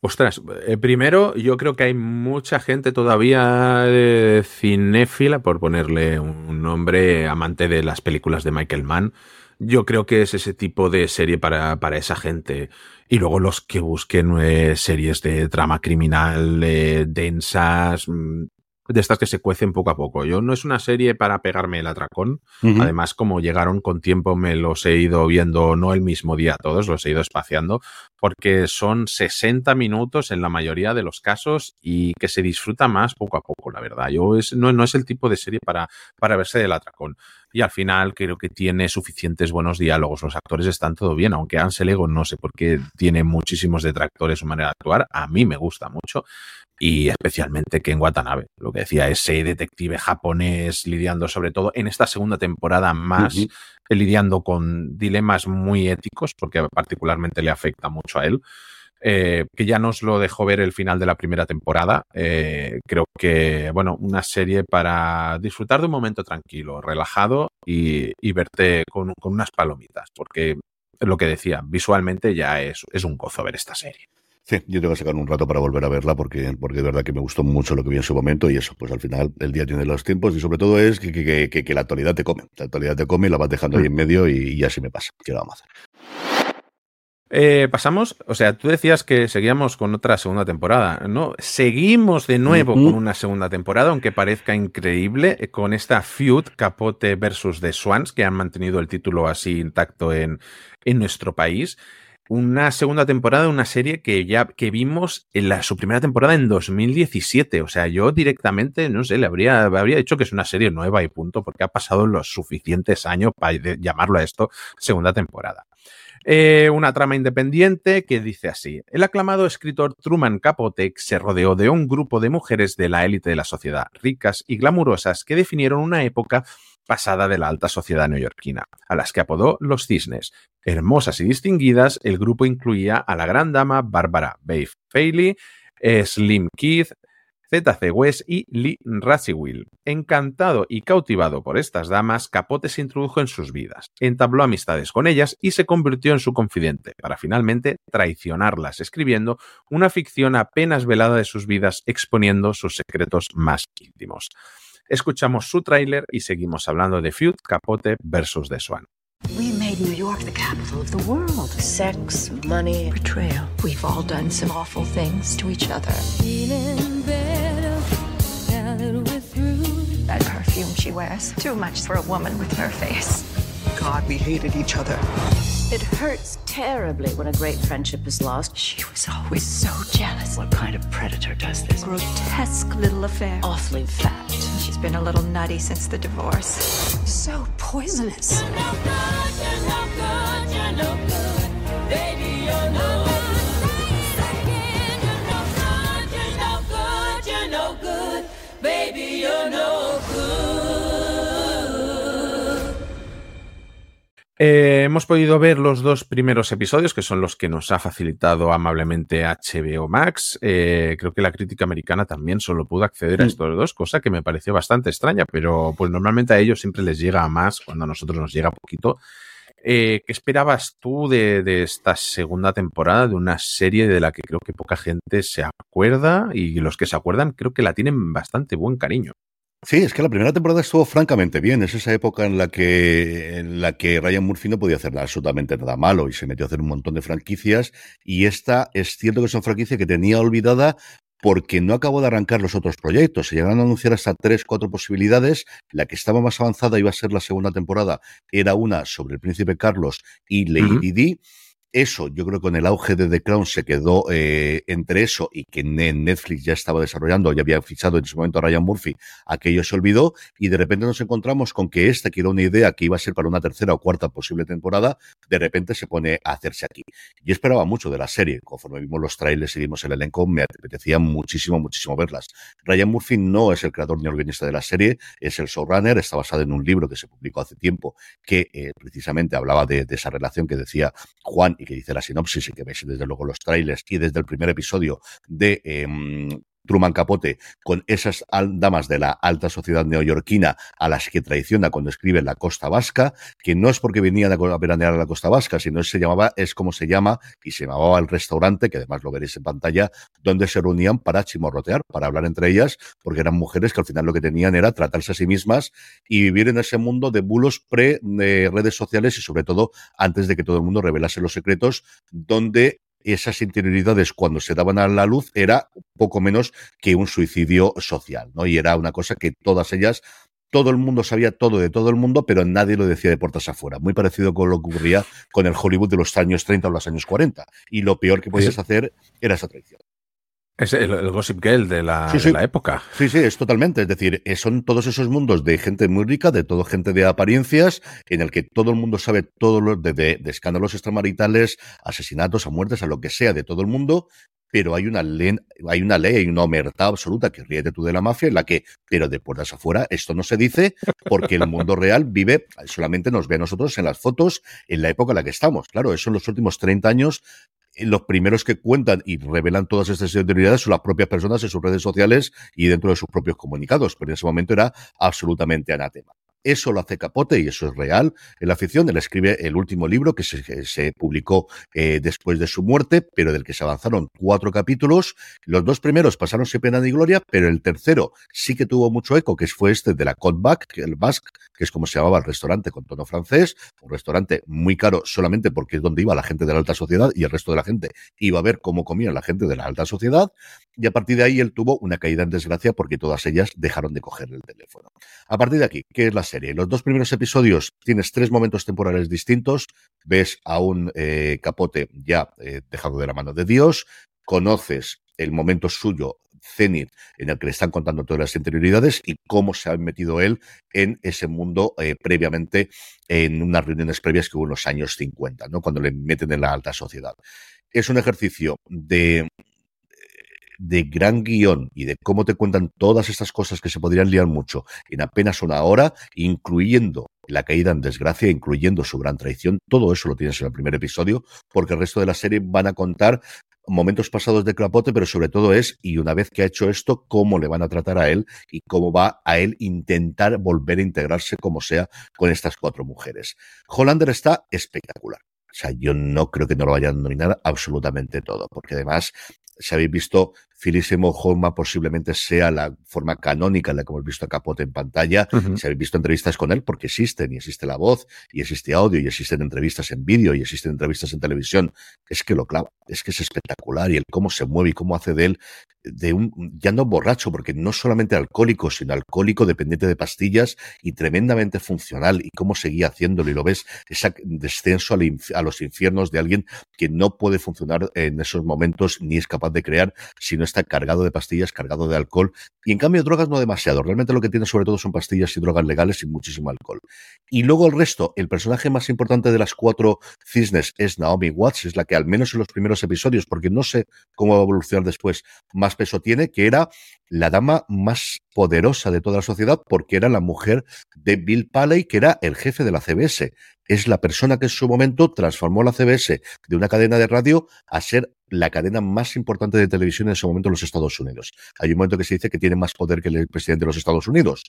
Ostras, eh, primero yo creo que hay mucha gente todavía eh, cinéfila, por ponerle un nombre, amante de las películas de Michael Mann. Yo creo que es ese tipo de serie para, para esa gente. Y luego los que busquen eh, series de trama criminal densas, mm, de estas que se cuecen poco a poco. Yo no es una serie para pegarme el atracón. Además, como llegaron con tiempo, me los he ido viendo no el mismo día todos, los he ido espaciando, porque son 60 minutos en la mayoría de los casos y que se disfruta más poco a poco, la verdad. Yo es, no, no es el tipo de serie para, para verse del atracón. Y al final creo que tiene suficientes buenos diálogos. Los actores están todo bien, aunque Ansel Ego no sé por qué tiene muchísimos detractores su manera de actuar. A mí me gusta mucho y especialmente que en Watanabe, lo que decía, ese detective japonés lidiando sobre todo en esta segunda temporada más, lidiando con dilemas muy éticos, porque particularmente le afecta mucho a él. Eh, que ya nos lo dejó ver el final de la primera temporada. Eh, creo que, bueno, una serie para disfrutar de un momento tranquilo, relajado y, verte con, con, unas palomitas, porque lo que decía, visualmente ya es, es un gozo ver esta serie. Sí, yo tengo que sacar un rato para volver a verla porque, porque es verdad que me gustó mucho lo que vi en su momento y eso, pues al final el día tiene los tiempos y sobre todo es que, que, que, que la actualidad te come. La actualidad te come y la vas dejando ahí en medio y, y así me pasa. ¿Qué lo vamos a hacer? Eh, pasamos, o sea, tú decías que seguíamos con otra segunda temporada, ¿no? Seguimos de nuevo con una segunda temporada, aunque parezca increíble, eh, con esta feud Capote versus The Swans, que han mantenido el título así intacto en, en nuestro país. Una segunda temporada de una serie que ya que vimos en la, su primera temporada en 2017. O sea, yo directamente, no sé, le habría, habría dicho que es una serie nueva y punto, porque ha pasado los suficientes años para llamarlo a esto segunda temporada. Eh, una trama independiente que dice así. El aclamado escritor Truman Capote se rodeó de un grupo de mujeres de la élite de la sociedad, ricas y glamurosas, que definieron una época pasada de la alta sociedad neoyorquina, a las que apodó los cisnes. Hermosas y distinguidas, el grupo incluía a la gran dama Barbara Babe Faley, Slim Keith, Z.C. West y Lee Radziwill. Encantado y cautivado por estas damas, Capote se introdujo en sus vidas, entabló amistades con ellas y se convirtió en su confidente, para finalmente traicionarlas escribiendo una ficción apenas velada de sus vidas exponiendo sus secretos más íntimos. Escuchamos su tráiler y seguimos hablando de Feud, Capote versus The Swan. We made New York the capital of the world. Sex, money, betrayal. We've all done some awful things to each other. That perfume she wears, too much for a woman with her face. God, we hated each other. It hurts terribly when a great friendship is lost. She was always so jealous. What kind of predator does this? Grotesque little affair. Awfully fat. She's been a little nutty since the divorce. So poisonous. Eh, hemos podido ver los dos primeros episodios, que son los que nos ha facilitado amablemente HBO Max. Eh, creo que la crítica americana también solo pudo acceder a estos dos, cosa que me pareció bastante extraña, pero pues normalmente a ellos siempre les llega más cuando a nosotros nos llega poquito. Eh, ¿Qué esperabas tú de, de, esta segunda temporada de una serie de la que creo que poca gente se acuerda y los que se acuerdan creo que la tienen bastante buen cariño? Sí, es que la primera temporada estuvo francamente bien. Es esa época en la que, en la que Ryan Murphy no podía hacer absolutamente nada malo y se metió a hacer un montón de franquicias. Y esta es cierto que es una franquicia que tenía olvidada porque no acabó de arrancar los otros proyectos. Se llegaron a anunciar hasta tres, cuatro posibilidades. La que estaba más avanzada iba a ser la segunda temporada. Era una sobre el príncipe Carlos y Lady uh -huh. Di. Eso, yo creo que con el auge de The Crown se quedó eh, entre eso y que Netflix ya estaba desarrollando, ya había fichado en ese momento a Ryan Murphy, aquello se olvidó y de repente nos encontramos con que esta, que era una idea que iba a ser para una tercera o cuarta posible temporada, de repente se pone a hacerse aquí. Yo esperaba mucho de la serie, conforme vimos los trailers y vimos el elenco, me apetecía muchísimo, muchísimo verlas. Ryan Murphy no es el creador ni organista de la serie, es el showrunner, está basado en un libro que se publicó hace tiempo que eh, precisamente hablaba de esa relación que decía Juan y que dice la sinopsis y que veis desde luego los trailers y desde el primer episodio de eh, Truman Capote con esas damas de la alta sociedad neoyorquina a las que traiciona cuando escribe La Costa Vasca, que no es porque venían a veranear a la Costa Vasca, sino se llamaba, es como se llama, y se llamaba el restaurante, que además lo veréis en pantalla, donde se reunían para chimorrotear, para hablar entre ellas, porque eran mujeres que al final lo que tenían era tratarse a sí mismas y vivir en ese mundo de bulos pre de redes sociales y sobre todo antes de que todo el mundo revelase los secretos, donde esas interioridades cuando se daban a la luz era poco menos que un suicidio social, ¿no? Y era una cosa que todas ellas todo el mundo sabía todo de todo el mundo, pero nadie lo decía de puertas afuera. Muy parecido con lo que ocurría con el Hollywood de los años 30 o los años 40. Y lo peor que podías hacer era esa traición. Es el, el, Gossip Girl de la, sí, sí. de la época. Sí, sí, es totalmente. Es decir, son todos esos mundos de gente muy rica, de todo gente de apariencias, en el que todo el mundo sabe todo lo de, de, de escándalos extramaritales, asesinatos, a muertes, a lo que sea de todo el mundo, pero hay una ley, hay una ley, hay una omertad absoluta que ríete tú de la mafia, en la que, pero de puertas afuera, esto no se dice, porque el mundo real vive, solamente nos ve a nosotros en las fotos en la época en la que estamos. Claro, eso en los últimos 30 años los primeros que cuentan y revelan todas estas interioridades son las propias personas en sus redes sociales y dentro de sus propios comunicados, pero en ese momento era absolutamente anatema. Eso lo hace Capote y eso es real en la ficción. Él escribe el último libro que se, se publicó eh, después de su muerte, pero del que se avanzaron cuatro capítulos. Los dos primeros pasaron sin pena ni gloria, pero el tercero sí que tuvo mucho eco, que fue este de la Basque, el Basque, que es como se llamaba el restaurante con tono francés, un restaurante muy caro solamente porque es donde iba la gente de la alta sociedad y el resto de la gente iba a ver cómo comía la gente de la alta sociedad. Y a partir de ahí él tuvo una caída en desgracia porque todas ellas dejaron de coger el teléfono. A partir de aquí, ¿qué es la serie. Los dos primeros episodios tienes tres momentos temporales distintos. Ves a un eh, capote ya eh, dejado de la mano de Dios, conoces el momento suyo cenit en el que le están contando todas las interioridades y cómo se ha metido él en ese mundo eh, previamente en unas reuniones previas que hubo en los años 50, ¿no? cuando le meten en la alta sociedad. Es un ejercicio de de gran guion y de cómo te cuentan todas estas cosas que se podrían liar mucho en apenas una hora, incluyendo la caída en desgracia, incluyendo su gran traición, todo eso lo tienes en el primer episodio, porque el resto de la serie van a contar momentos pasados de Clapote, pero sobre todo es, y una vez que ha hecho esto, cómo le van a tratar a él y cómo va a él intentar volver a integrarse como sea con estas cuatro mujeres. Hollander está espectacular. O sea, yo no creo que no lo vayan a nominar absolutamente todo, porque además, si habéis visto Filísimo Homa posiblemente sea la forma canónica en la que hemos visto a Capote en pantalla. Si habéis visto entrevistas con él, porque existen, y existe la voz, y existe audio, y existen entrevistas en vídeo, y existen entrevistas en televisión, es que lo clava, es que es espectacular, y el cómo se mueve y cómo hace de él, de un, ya no borracho, porque no solamente alcohólico, sino alcohólico dependiente de pastillas y tremendamente funcional, y cómo seguía haciéndolo, y lo ves, ese descenso a los infiernos de alguien que no puede funcionar en esos momentos, ni es capaz de crear, sino está cargado de pastillas, cargado de alcohol, y en cambio drogas no demasiado. Realmente lo que tiene sobre todo son pastillas y drogas legales y muchísimo alcohol. Y luego el resto, el personaje más importante de las cuatro cisnes es Naomi Watts, es la que al menos en los primeros episodios, porque no sé cómo va a evolucionar después, más peso tiene, que era la dama más poderosa de toda la sociedad porque era la mujer de Bill Paley, que era el jefe de la CBS. Es la persona que en su momento transformó la CBS de una cadena de radio a ser la cadena más importante de televisión en ese momento en los Estados Unidos. Hay un momento que se dice que tiene más poder que el presidente de los Estados Unidos.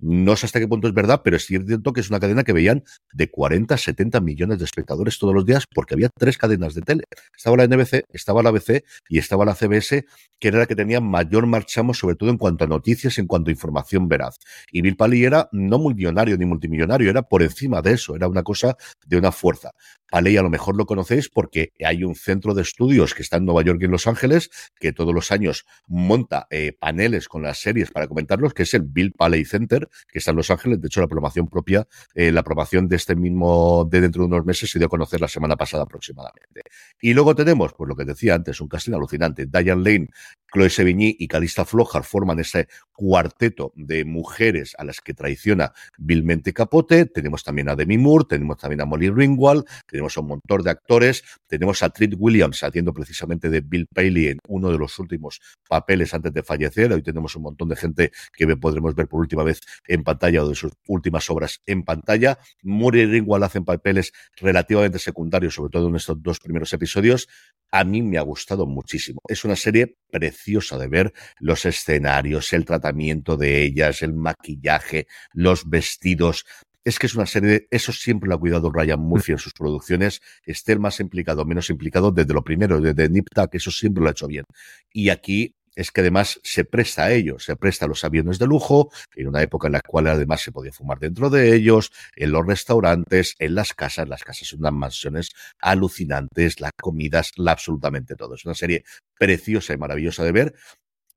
No sé hasta qué punto es verdad, pero es cierto que es una cadena que veían de 40 a 70 millones de espectadores todos los días porque había tres cadenas de tele. Estaba la NBC, estaba la ABC y estaba la CBS, que era la que tenía mayor marchamo, sobre todo en cuanto a noticias, en cuanto a información veraz. Y Bill Paley era no millonario ni multimillonario, era por encima de eso, era una cosa de una fuerza. Paley a lo mejor lo conocéis porque hay un centro de estudios que está en Nueva York y en Los Ángeles, que todos los años monta eh, paneles con las series para comentarlos, que es el Bill Paley Center, que está en Los Ángeles. De hecho, la aprobación propia, eh, la aprobación de este mismo, de dentro de unos meses, se dio a conocer la semana pasada aproximadamente. Y luego tenemos, pues lo que decía antes, un casting alucinante. Diane Lane, Chloe Sevigny y Calista Flojar forman ese cuarteto de mujeres a las que traiciona vilmente Capote. Tenemos también a Demi Moore, tenemos también a Molly Ringwald, tenemos a un montón de actores, tenemos a Treat Williams haciendo precisamente de Bill Paley en uno de los últimos papeles antes de fallecer. Hoy tenemos un montón de gente que podremos ver por última vez en pantalla o de sus últimas obras en pantalla. Moore y Ringwald hacen papeles relativamente secundarios, sobre todo en estos dos primeros episodios. A mí me ha gustado muchísimo. Es una serie preciosa de ver los escenarios, el tratamiento de ellas, el maquillaje, los vestidos. Es que es una serie de eso siempre lo ha cuidado Ryan Murphy en sus producciones, esté el más implicado, menos implicado desde lo primero, desde Nip Tuck, eso siempre lo ha hecho bien. Y aquí es que además se presta a ello, se presta a los aviones de lujo, en una época en la cual además se podía fumar dentro de ellos, en los restaurantes, en las casas, las casas son unas mansiones alucinantes, las comidas, la, absolutamente todo. Es una serie preciosa y maravillosa de ver,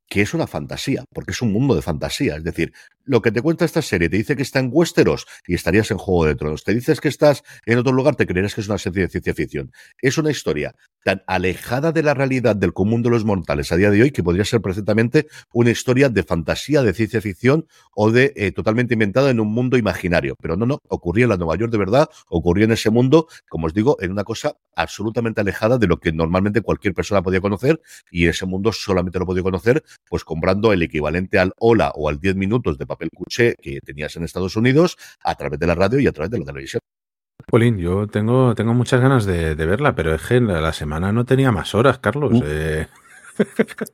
que es una fantasía, porque es un mundo de fantasía. Es decir, lo que te cuenta esta serie te dice que está en Westeros y estarías en Juego de Tronos. Te dices que estás en otro lugar, te creerás que es una serie de ciencia ficción. Es una historia tan alejada de la realidad del común de los mortales a día de hoy que podría ser perfectamente una historia de fantasía, de ciencia ficción o de eh, totalmente inventada en un mundo imaginario. Pero no, no, ocurría en la Nueva York de verdad, ocurría en ese mundo, como os digo, en una cosa absolutamente alejada de lo que normalmente cualquier persona podía conocer y ese mundo solamente lo podía conocer pues comprando el equivalente al hola o al 10 minutos de papel cuché que tenías en Estados Unidos a través de la radio y a través de la televisión. Polín, yo tengo, tengo muchas ganas de, verla, pero es que la semana no tenía más horas, Carlos. Uh. Eh.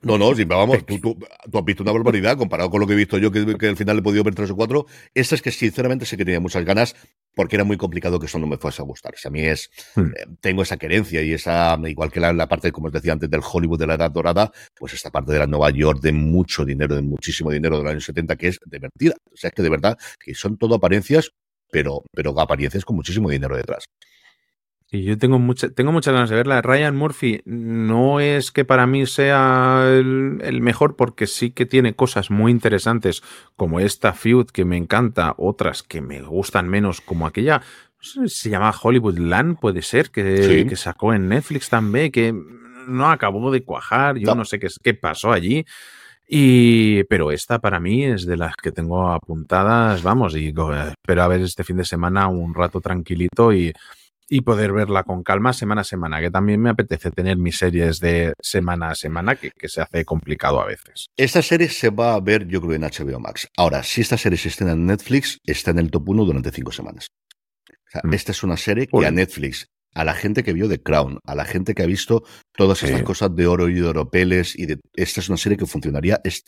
No, no, si vamos, tú, has visto una barbaridad comparado con lo que he visto yo, que, al final he podido ver tres o cuatro. Esta es que sinceramente sé que tenía muchas ganas porque era muy complicado que eso no me fuese a gustar. Si a mí es, hmm. eh, tengo esa querencia y esa, igual que la, parte, como os decía antes, del Hollywood de la Edad Dorada, pues esta parte de la Nueva York de mucho dinero, de muchísimo dinero de los años 70, que es divertida. O sea, es que de verdad, que son todo apariencias, pero, pero apariencias con muchísimo dinero detrás. Y yo tengo, mucha, tengo muchas ganas de verla. Ryan Murphy no es que para mí sea el, el, mejor porque sí que tiene cosas muy interesantes como esta feud que me encanta, otras que me gustan menos como aquella. Se llama Hollywood Land, puede ser, que, sí. que sacó en Netflix también, que no acabó de cuajar. Yo no, no sé qué, qué pasó allí. Y, pero esta para mí es de las que tengo apuntadas, vamos, y espero a ver este fin de semana un rato tranquilito y, y poder verla con calma semana a semana, que también me apetece tener mis series de semana a semana, que, que, se hace complicado a veces. Esta serie se va a ver, yo creo, en HBO Max. Ahora, si esta serie se estrena en Netflix, está en el top 1 durante cinco semanas. O sea, mm. esta es una serie que a Netflix, a la gente que vio The Crown, a la gente que ha visto todas estas cosas de oro y de oropeles, y de, esta es una serie que funcionaría. Es,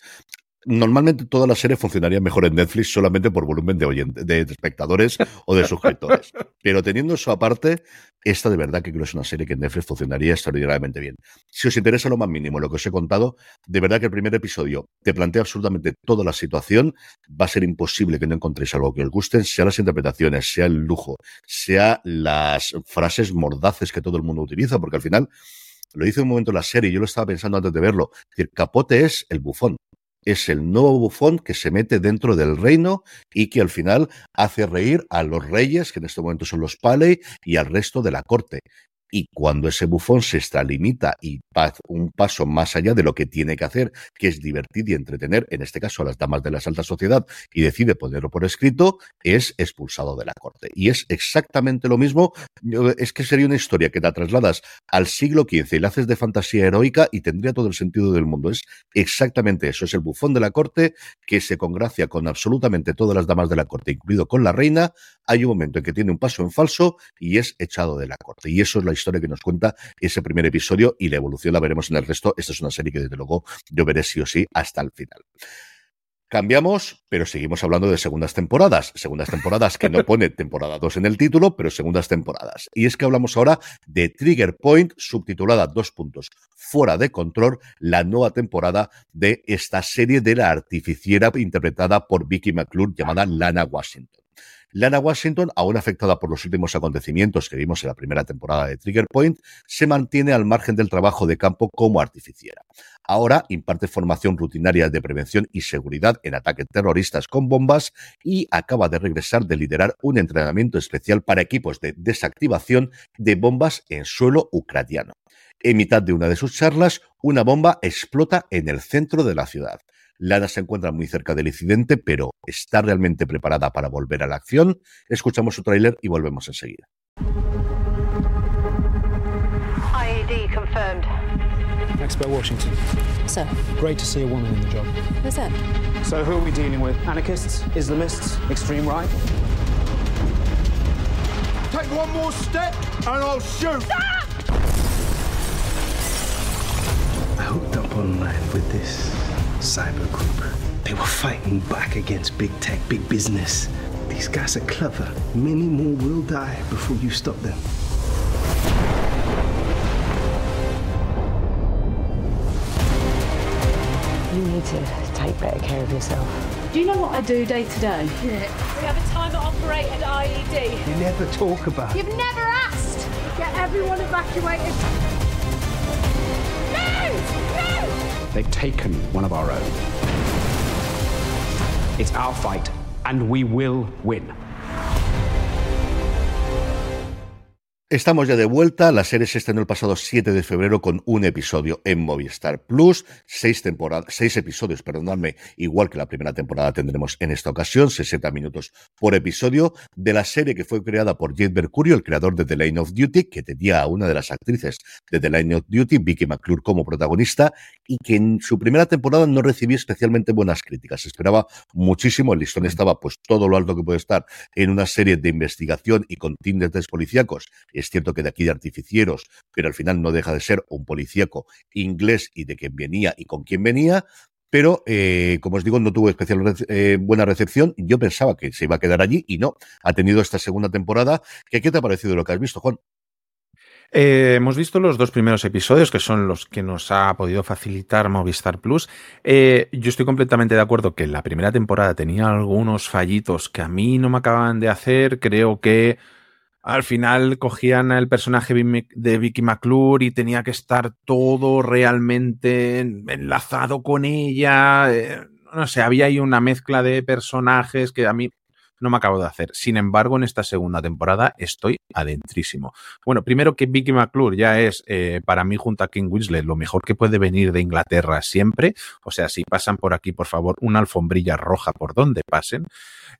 Normalmente toda la serie funcionaría mejor en Netflix solamente por volumen de, oyentes, de espectadores o de suscriptores. Pero teniendo eso aparte, esta de verdad que creo es una serie que en Netflix funcionaría extraordinariamente bien. Si os interesa lo más mínimo lo que os he contado, de verdad que el primer episodio te plantea absolutamente toda la situación. Va a ser imposible que no encontréis algo que os guste, sea las interpretaciones, sea el lujo, sea las frases mordaces que todo el mundo utiliza, porque al final lo hice un momento en la serie, yo lo estaba pensando antes de verlo. Es decir, Capote es el bufón es el nuevo bufón que se mete dentro del reino y que al final hace reír a los reyes, que en este momento son los Paley, y al resto de la corte. Y cuando ese bufón se extralimita y va un paso más allá de lo que tiene que hacer, que es divertir y entretener, en este caso a las damas de la alta sociedad, y decide ponerlo por escrito, es expulsado de la corte. Y es exactamente lo mismo. Es que sería una historia que te trasladas al siglo XV y la haces de fantasía heroica y tendría todo el sentido del mundo. Es exactamente eso. Es el bufón de la corte que se congracia con absolutamente todas las damas de la corte, incluido con la reina. Hay un momento en que tiene un paso en falso y es echado de la corte. Y eso es la historia que nos cuenta ese primer episodio y la evolución la veremos en el resto. Esta es una serie que desde luego yo veré sí o sí hasta el final. Cambiamos, pero seguimos hablando de segundas temporadas. Segundas temporadas que no pone temporada 2 en el título, pero segundas temporadas. Y es que hablamos ahora de Trigger Point, subtitulada dos puntos, fuera de control, la nueva temporada de esta serie de la artificiera interpretada por Vicky McClure llamada Lana Washington. Lana Washington, aún afectada por los últimos acontecimientos que vimos en la primera temporada de Trigger Point, se mantiene al margen del trabajo de campo como artificiera. Ahora imparte formación rutinaria de prevención y seguridad en ataques terroristas con bombas y acaba de regresar de liderar un entrenamiento especial para equipos de desactivación de bombas en suelo ucraniano. En mitad de una de sus charlas, una bomba explota en el centro de la ciudad. Lana se encuentra muy cerca del incidente, pero ¿está realmente preparada para volver a la acción? Escuchamos su tráiler y volvemos enseguida. IED confirmed. Expert Washington. Sir. Great to see a woman in the job. Who's that? So who are we dealing with? Anarchists? Islamists? Extreme right? Take one more step and I'll shoot! Stop! I hooked up online with this cyber group. They were fighting back against big tech, big business. These guys are clever. Many more will die before you stop them. You need to take better care of yourself. Do you know what I do day to day? We have a timer operated IED. You never talk about You've never asked. Get everyone evacuated. They've taken one of our own. It's our fight, and we will win. Estamos ya de vuelta. La serie se estrenó el pasado 7 de febrero con un episodio en Movistar Plus. Seis, temporadas, seis episodios, perdonadme, igual que la primera temporada tendremos en esta ocasión, 60 minutos por episodio, de la serie que fue creada por Jade Mercurio, el creador de The Line of Duty, que tenía a una de las actrices de The Line of Duty, Vicky McClure, como protagonista, y que en su primera temporada no recibió especialmente buenas críticas. Se esperaba muchísimo. El listón estaba pues todo lo alto que puede estar en una serie de investigación y con tintes policíacos es cierto que de aquí de artificieros, pero al final no deja de ser un policíaco inglés y de quién venía y con quién venía. Pero, eh, como os digo, no tuvo especial eh, buena recepción. Yo pensaba que se iba a quedar allí y no. Ha tenido esta segunda temporada. ¿Qué, te ha parecido lo que has visto, Juan? Eh, hemos visto los dos primeros episodios, que son los que nos ha podido facilitar Movistar Plus. Yo estoy completamente de acuerdo que la primera temporada tenía algunos fallitos que a mí no me acaban de hacer. Creo que al final cogían el personaje de Vicky McClure y tenía que estar todo realmente enlazado con ella. Eh, no sé, había ahí una mezcla de personajes que a mí no me acabo de hacer. Sin embargo, en esta segunda temporada estoy adentrísimo. Bueno, primero que Vicky McClure ya es eh, para mí junto a King Winslet lo mejor que puede venir de Inglaterra siempre. O sea, si pasan por aquí, por favor, una alfombrilla roja por donde pasen.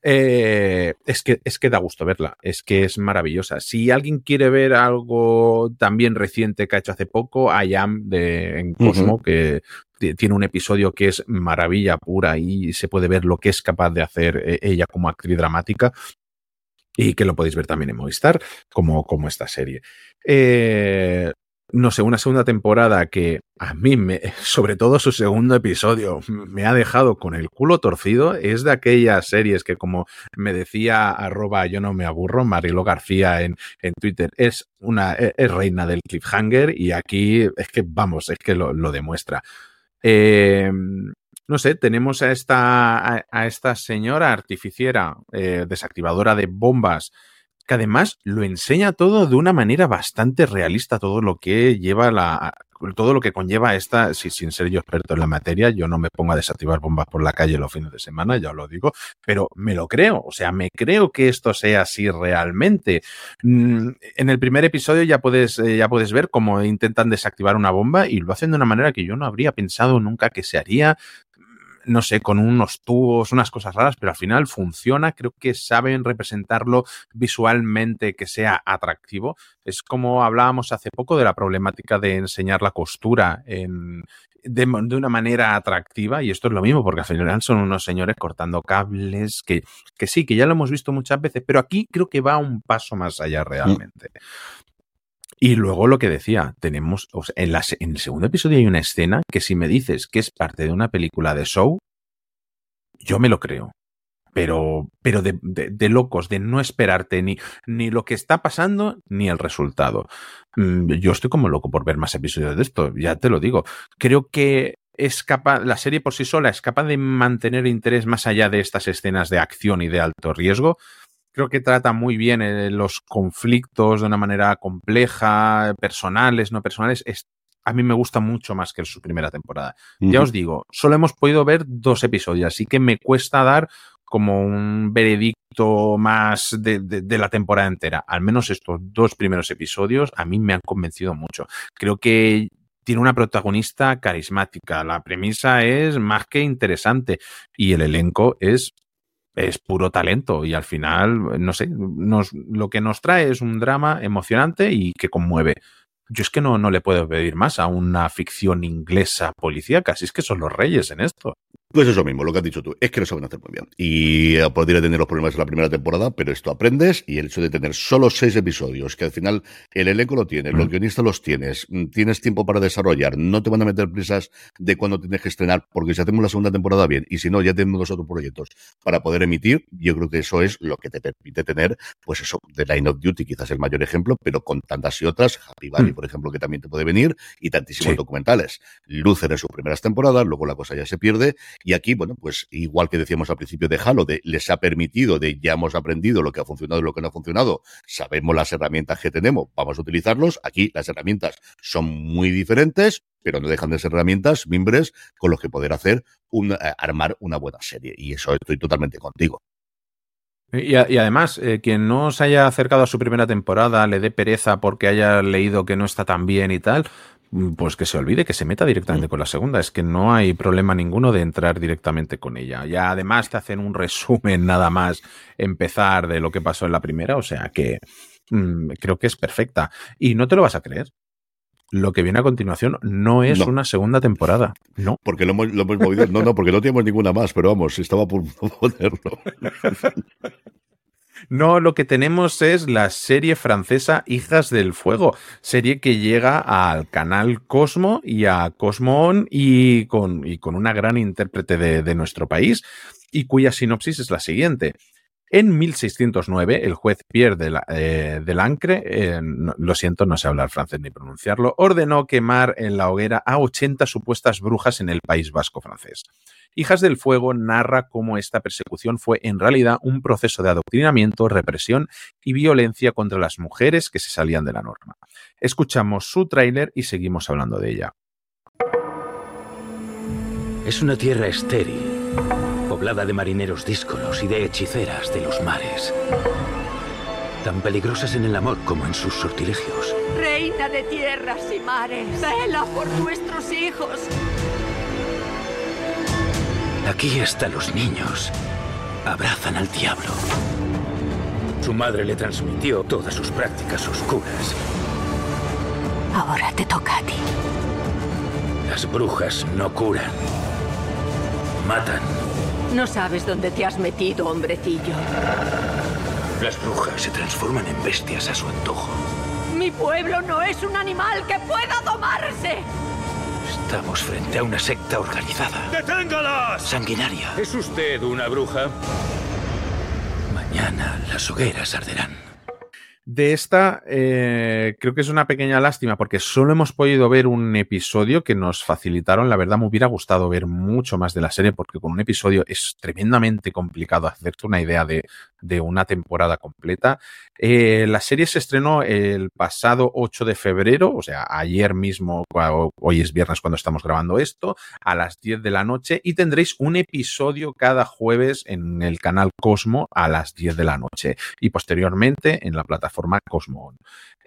Eh, es, que, es que da gusto verla, es que es maravillosa. Si alguien quiere ver algo también reciente que ha hecho hace poco, I Am de, en Cosmo, que tiene un episodio que es maravilla pura y se puede ver lo que es capaz de hacer eh, ella como actriz dramática y que lo podéis ver también en Movistar como, como esta serie. Eh, no sé, una segunda temporada que a mí, me, sobre todo su segundo episodio, me ha dejado con el culo torcido. Es de aquellas series que, como me decía arroba yo no me aburro, Marilo García en, en Twitter, es una es reina del cliffhanger y aquí es que, vamos, es que lo, lo demuestra. Eh, no sé, tenemos a esta, a, esta señora artificiera, eh, desactivadora de bombas, que además lo enseña todo de una manera bastante realista, todo lo que lleva la, todo lo que conlleva esta, si, sin ser yo experto en la materia, yo no me pongo a desactivar bombas por la calle los fines de semana, ya lo digo, pero me lo creo, o sea, me creo que esto sea así realmente. Mm, en el primer episodio ya puedes, eh, ya puedes ver cómo intentan desactivar una bomba y lo hacen de una manera que yo no habría pensado nunca que se haría no sé, con unos tubos, unas cosas raras, pero al final funciona. Creo que saben representarlo visualmente que sea atractivo. Es como hablábamos hace poco de la problemática de enseñar la costura en, de, una manera atractiva y esto es lo mismo porque al final son unos señores cortando cables que, que sí, que ya lo hemos visto muchas veces, pero aquí creo que va un paso más allá realmente. Y luego lo que decía, tenemos, en, el segundo episodio hay una escena que si me dices que es parte de una película de show, yo me lo creo. Pero, pero de, de, locos, de no esperarte ni, ni lo que está pasando ni el resultado. Mm, yo estoy como loco por ver más episodios de esto, ya te lo digo. Creo que es capaz, la serie por sí sola es capaz de mantener interés más allá de estas escenas de acción y de alto riesgo, creo que trata muy bien eh, los conflictos de una manera compleja, personales, no personales. a mí me gusta mucho más que su primera temporada. Ya os digo, solo hemos podido ver dos episodios, así que me cuesta dar como un veredicto más de, de, la temporada entera. Al menos estos dos primeros episodios a mí me han convencido mucho. Creo que tiene una protagonista carismática. La premisa es más que interesante y el elenco es es puro talento y al final, no sé, nos, lo que nos trae es un drama emocionante y que conmueve. Yo es que no, no le puedo pedir más a una ficción inglesa policíaca, si es que son los reyes en esto. Pues eso mismo, lo que has dicho tú, es que lo saben hacer muy bien. Y eh, podría tener los problemas en la primera temporada, pero esto aprendes y el hecho de tener solo seis episodios, que al final el elenco lo tiene, los mm. guionistas los tienes, mm, tienes tiempo para desarrollar, no te van a meter prisas de cuando tienes que estrenar, porque si hacemos la segunda temporada bien, y si no, ya tenemos los otros proyectos para poder emitir, yo creo que eso es lo que te permite tener, pues eso, The Line of Duty, quizás el mayor ejemplo, pero con tantas y otras, Happy Valley, mm. por ejemplo, que también te puede venir, y tantísimos documentales. Lucer en sus primeras temporadas, luego la cosa ya se pierde, y aquí, bueno, pues igual que decíamos al principio de Halo, de les ha permitido, de ya hemos aprendido lo que ha funcionado y lo que no ha funcionado, sabemos las herramientas que tenemos, vamos a utilizarlos. Aquí las herramientas son muy diferentes, pero no dejan de ser herramientas, mimbres, con los que poder hacer un, eh, armar una buena serie. Y eso estoy totalmente contigo. Y, además, eh, quien no se haya acercado a su primera temporada, le dé pereza porque haya leído que no está tan bien y tal, pues que se olvide, que se meta directamente con la segunda. Es que no hay problema ninguno de entrar directamente con ella. Ya además te hacen un resumen nada más empezar de lo que pasó en la primera, o sea que mm, creo que es perfecta. Y no te lo vas a creer. Lo que viene a continuación no es una segunda temporada. No. Porque lo hemos, lo hemos movido. No, no, porque no tenemos ninguna más, pero vamos, estaba por ponerlo. No, lo que tenemos es la serie francesa Hijas del Fuego, serie que llega al canal Cosmo y a Cosmo y con, y con una gran intérprete de, de nuestro país y cuya sinopsis es la siguiente. En 1609, el juez Pierre de, eh, Lancre, eh, lo siento, no sé hablar francés ni pronunciarlo, ordenó quemar en la hoguera a 80 supuestas brujas en el País Vasco francés. Hijas del Fuego narra cómo esta persecución fue en realidad un proceso de adoctrinamiento, represión y violencia contra las mujeres que se salían de la norma. Escuchamos su tráiler y seguimos hablando de ella. Es una tierra estéril, poblada de marineros díscolos y de hechiceras de los mares. Tan peligrosas en el amor como en sus sortilegios. Reina de tierras y mares, vela por nuestros hijos. Aquí hasta los niños abrazan al diablo. Su madre le transmitió todas sus prácticas oscuras. Ahora te toca a ti. Las brujas no curan. Matan. No sabes dónde te has metido, hombrecillo. Las brujas se transforman en bestias a su antojo. Mi pueblo no es un animal que pueda domarse. Estamos frente a una secta organizada. ¡Deténgalas! Sanguinaria. ¿Es usted una bruja? Mañana las hogueras arderán. De esta, eh, creo que es una pequeña lástima porque solo hemos podido ver un episodio que nos facilitaron. La verdad, me hubiera gustado ver mucho más de la serie porque con un episodio es tremendamente complicado hacerte una idea de, de una temporada completa. Eh, la serie se estrenó el pasado 8 de febrero, o sea, ayer mismo, hoy es viernes cuando estamos grabando esto, a las 10 de la noche y tendréis un episodio cada jueves en el canal Cosmo a las 10 de la noche y posteriormente en la plataforma Cosmo.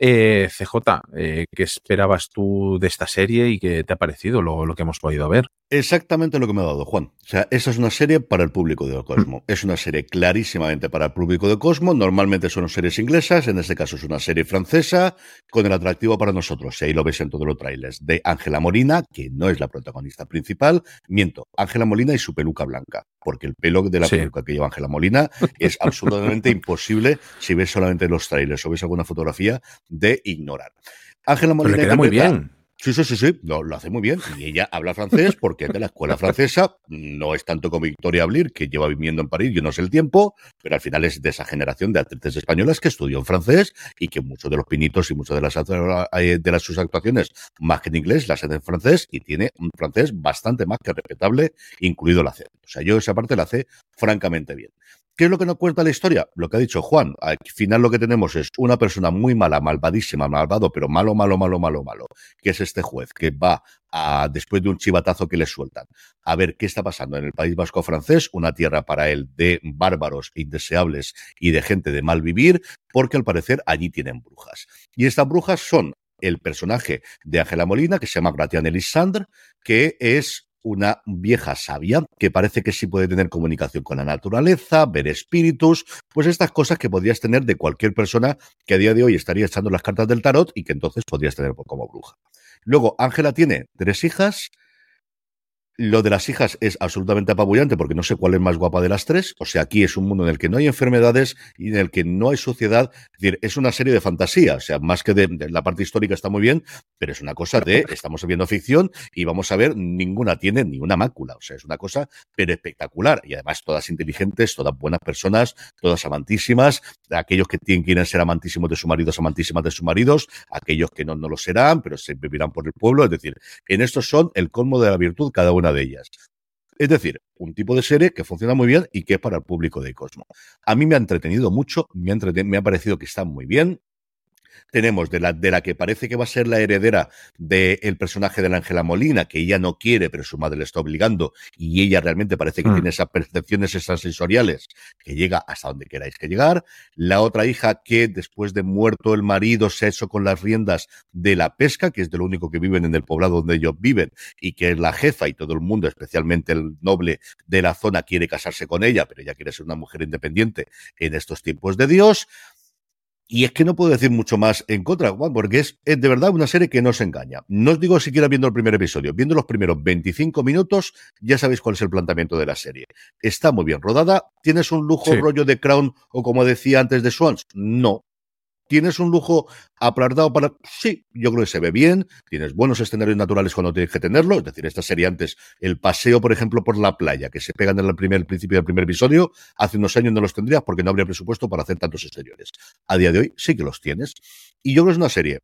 Eh, CJ, eh, ¿qué esperabas tú de esta serie y qué te ha parecido lo, lo, que hemos podido ver? Exactamente lo que me ha dado Juan. O sea, esa es una serie para el público de Cosmo. Mm. Es una serie clarísimamente para el público de Cosmo. Normalmente son series inglesas, en este caso es una serie francesa, con el atractivo para nosotros, y ahí lo ves en todos los trailers, de Ángela Molina, que no es la protagonista principal. Miento, Ángela Molina y su peluca blanca, porque el pelo de la sí. peluca que lleva Ángela Molina es absolutamente imposible si ves solamente los trailers o ves alguna fotografía de ignorar. Ángela Molina Pero le queda muy bien. Sí, sí, sí, sí, lo, lo, hace muy bien. Y ella habla francés porque es de la escuela francesa. No es tanto como Victoria Blir, que lleva viviendo en París, yo no sé el tiempo, pero al final es de esa generación de actrices españolas que estudió en francés y que muchos de los pinitos y muchas de las, de las sus actuaciones, más que en inglés, las hacen en francés y tiene un francés bastante más que respetable, incluido el acento. O sea, yo esa parte la hace francamente bien. ¿Qué es lo que nos cuenta la historia? Lo que ha dicho Juan. Al final lo que tenemos es una persona muy mala, malvadísima, malvado, pero malo, malo, malo, malo, malo, que es este juez que va a, después de un chivatazo que le sueltan, a ver qué está pasando en el País Vasco francés, una tierra para él de bárbaros, indeseables y de gente de mal vivir, porque al parecer allí tienen brujas. Y estas brujas son el personaje de Ángela Molina, que se llama Gratian Elisandre, que es una vieja sabia que parece que sí puede tener comunicación con la naturaleza, ver espíritus, pues estas cosas que podrías tener de cualquier persona que a día de hoy estaría echando las cartas del tarot y que entonces podrías tener como bruja. Luego, Ángela tiene tres hijas. Lo de las hijas es absolutamente apabullante porque no sé cuál es más guapa de las tres. O sea, aquí es un mundo en el que no hay enfermedades y en el que no hay sociedad. Es decir, es una serie de fantasía. O sea, más que de, la parte histórica está muy bien, pero es una cosa de estamos viendo ficción y vamos a ver, ninguna tiene ni una mácula. O sea, es una cosa pero espectacular. Y además todas inteligentes, todas buenas personas, todas amantísimas. Aquellos que tienen, quieren ser amantísimos de sus maridos, amantísimas de sus maridos. Aquellos que no, no lo serán, pero se vivirán por el pueblo. Es decir, en estos son el colmo de la virtud cada de ellas. Es decir, un tipo de serie que funciona muy bien y que es para el público de Cosmo. A mí me ha entretenido mucho, me ha, me ha parecido que está muy bien. Tenemos de la, de la que parece que va a ser la heredera del de personaje de la Ángela Molina, que ella no quiere, pero su madre le está obligando, y ella realmente parece que mm. tiene esas percepciones extrasensoriales que llega hasta donde queráis que llegar. La otra hija que después de muerto el marido se ha hecho con las riendas de la pesca, que es de lo único que viven en el poblado donde ellos viven, y que es la jefa y todo el mundo, especialmente el noble de la zona, quiere casarse con ella, pero ella quiere ser una mujer independiente en estos tiempos de Dios. Y es que no puedo decir mucho más en contra, Juan, porque es, es, de verdad una serie que no se engaña. No os digo siquiera viendo el primer episodio, viendo los primeros 25 minutos, ya sabéis cuál es el planteamiento de la serie. Está muy bien rodada. ¿Tienes un lujo Sí. rollo de Crown o como decía antes de Swans? No. ¿Tienes un lujo aplardado para...? Sí, yo creo que se ve bien, tienes buenos escenarios naturales cuando tienes que tenerlo, es decir, esta serie antes, el paseo, por ejemplo, por la playa, que se pegan en el primer principio del primer episodio, hace unos años no los tendrías porque no habría presupuesto para hacer tantos exteriores. A día de hoy sí que los tienes. Y yo creo que es una serie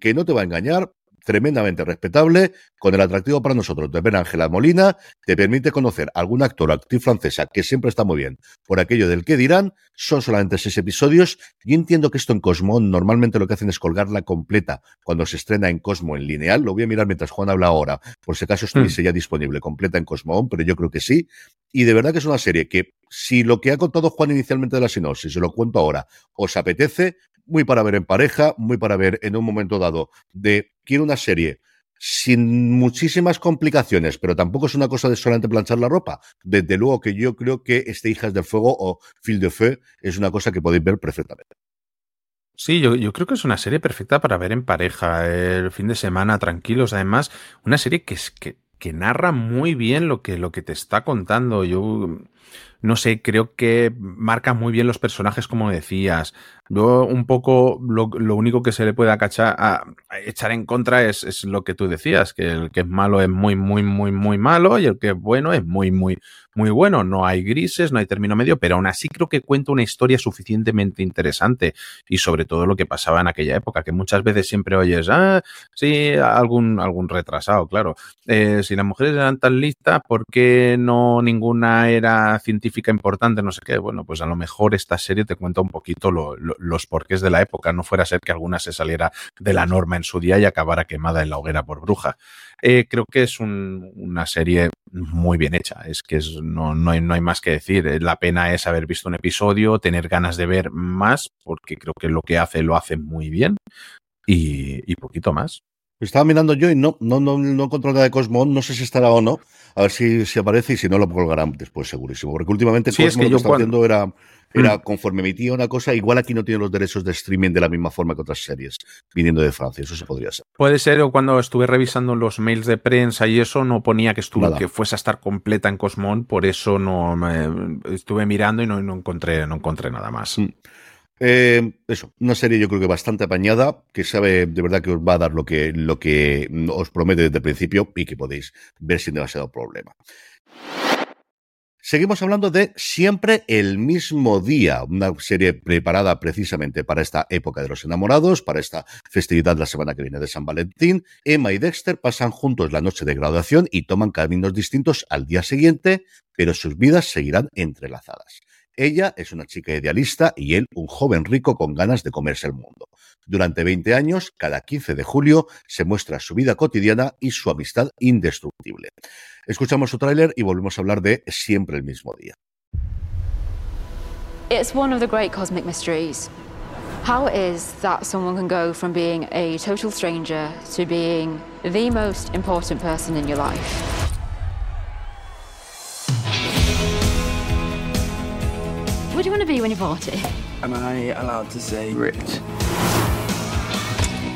que no te va a engañar, tremendamente respetable, con el atractivo para nosotros de ver a Ángela Molina, te permite conocer a algún actor o actriz francesa que siempre está muy bien por aquello del que dirán, son solamente seis episodios, y entiendo que esto en Cosmo normalmente lo que hacen es colgarla completa cuando se estrena en Cosmo en lineal, lo voy a mirar mientras Juan habla ahora, por si acaso estuviese ya disponible completa en Cosmo, pero yo creo que sí, y de verdad que es una serie que si lo que ha contado Juan inicialmente de la sinopsis, se lo cuento ahora, os apetece, muy para ver en pareja, muy para ver en un momento dado de quiero una serie sin muchísimas complicaciones, pero tampoco es una cosa de solamente planchar la ropa. Desde luego que yo creo que este Hijas del Fuego o Fil de Feu es una cosa que podéis ver perfectamente. Sí, yo, yo, creo que es una serie perfecta para ver en pareja, el fin de semana, tranquilos. Además, una serie que, es, que, que narra muy bien lo que, lo que te está contando. Yo no sé, creo que marca muy bien los personajes, como decías. Yo un poco lo, único que se le puede acachar, a, echar en contra es, es, lo que tú decías, que el que es malo es muy, muy, muy, muy malo y el que es bueno es muy, muy, muy bueno. No hay grises, no hay término medio, pero aún así creo que cuenta una historia suficientemente interesante y sobre todo lo que pasaba en aquella época, que muchas veces siempre oyes, ah, sí, algún, algún retrasado, claro. Eh, si las mujeres eran tan listas, ¿por qué no ninguna era científica importante? No sé qué. Bueno, pues a lo mejor esta serie te cuenta un poquito lo, lo, los porqués de la época, no fuera a ser que alguna se saliera de la norma en su día y acabara quemada en la hoguera por bruja. Eh, creo que es un, una serie muy bien hecha, es que no, no, hay, no hay más que decir. La pena es haber visto un episodio, tener ganas de ver más, porque creo que lo que hace lo hace muy bien y poquito más. Estaba mirando yo y no, no, no, no encontré nada de Cosmo, no sé si estará o no. A ver si, si aparece y si no lo colgarán después, segurísimo. Porque últimamente Sí, es Cosmo que lo que yo está cuan- haciendo era, era conforme emitía una cosa, igual aquí no tiene los derechos de streaming de la misma forma que otras series, viniendo de Francia. Eso se podría ser. Puede ser, o cuando estuve revisando los mails de prensa y eso, no ponía que estuvo, Nada. que fuese a estar completa en Cosmón, por eso no me, estuve mirando y no, no encontré, no encontré nada más. Eh, eso, una serie yo creo que bastante apañada, que sabe de verdad que os va a dar lo que, lo que os promete desde el principio y que podéis ver sin demasiado problema. Seguimos hablando de Siempre el mismo día, una serie preparada precisamente para esta época de los enamorados, para esta festividad la semana que viene de San Valentín. Emma y Dexter pasan juntos la noche de graduación y toman caminos distintos al día siguiente, pero sus vidas seguirán entrelazadas. Ella es una chica idealista y él un joven rico con ganas de comerse el mundo. Durante 20 años, cada 15 de julio, se muestra su vida cotidiana y su amistad indestructible. Escuchamos su tráiler y volvemos a hablar de Siempre el mismo día. It's one of the great cosmic mysteries. How is that someone can go from being a total stranger to being the most important person in your life. What do you want to be when you're 40? Am I allowed to say rich?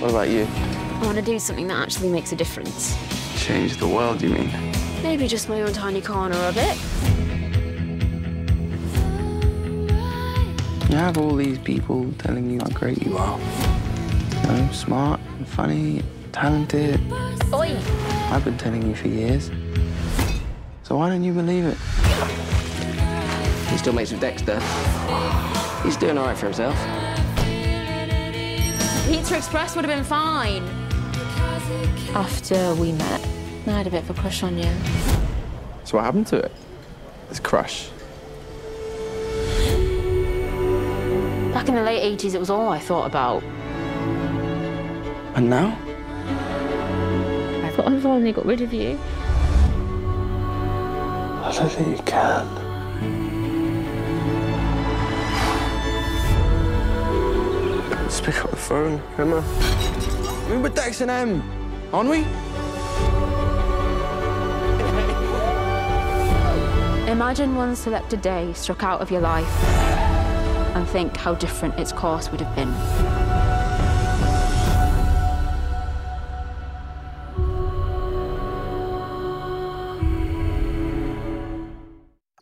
What about you? I want to do something that actually makes a difference. Change the world, you mean? Maybe just my own tiny corner of it. You have all these people telling you how great you are. You know, smart, and funny, talented. Oi! I've been telling you for years. So why don't you believe it? He still mates with Dexter. He's doing all right for himself. Pizza Express would have been fine. After we met, I had a bit of a crush on you. So what happened to it? This crush. Back in the late 80s, it was all I thought about. And now? I thought I've only got rid of you. I don't think you can. Let's pick up the phone, Emma. We were texting Dex and M, aren't we? Imagine one selected day struck out of your life and think how different its course would have been.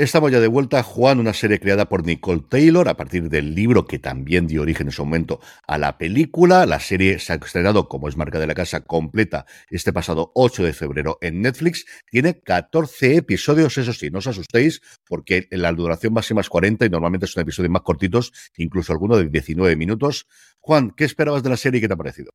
Estamos ya de vuelta, Juan, una serie creada por Nicole Taylor a partir del libro que también dio origen en su momento a la película. La serie se ha estrenado, como es marca de la casa, completa este pasado 8 de febrero en Netflix. Tiene 14 episodios, eso sí, no os asustéis, porque la duración máxima es 40 y normalmente son episodios más cortitos, incluso alguno de 19 minutos. Juan, ¿qué esperabas de la serie y qué te ha parecido?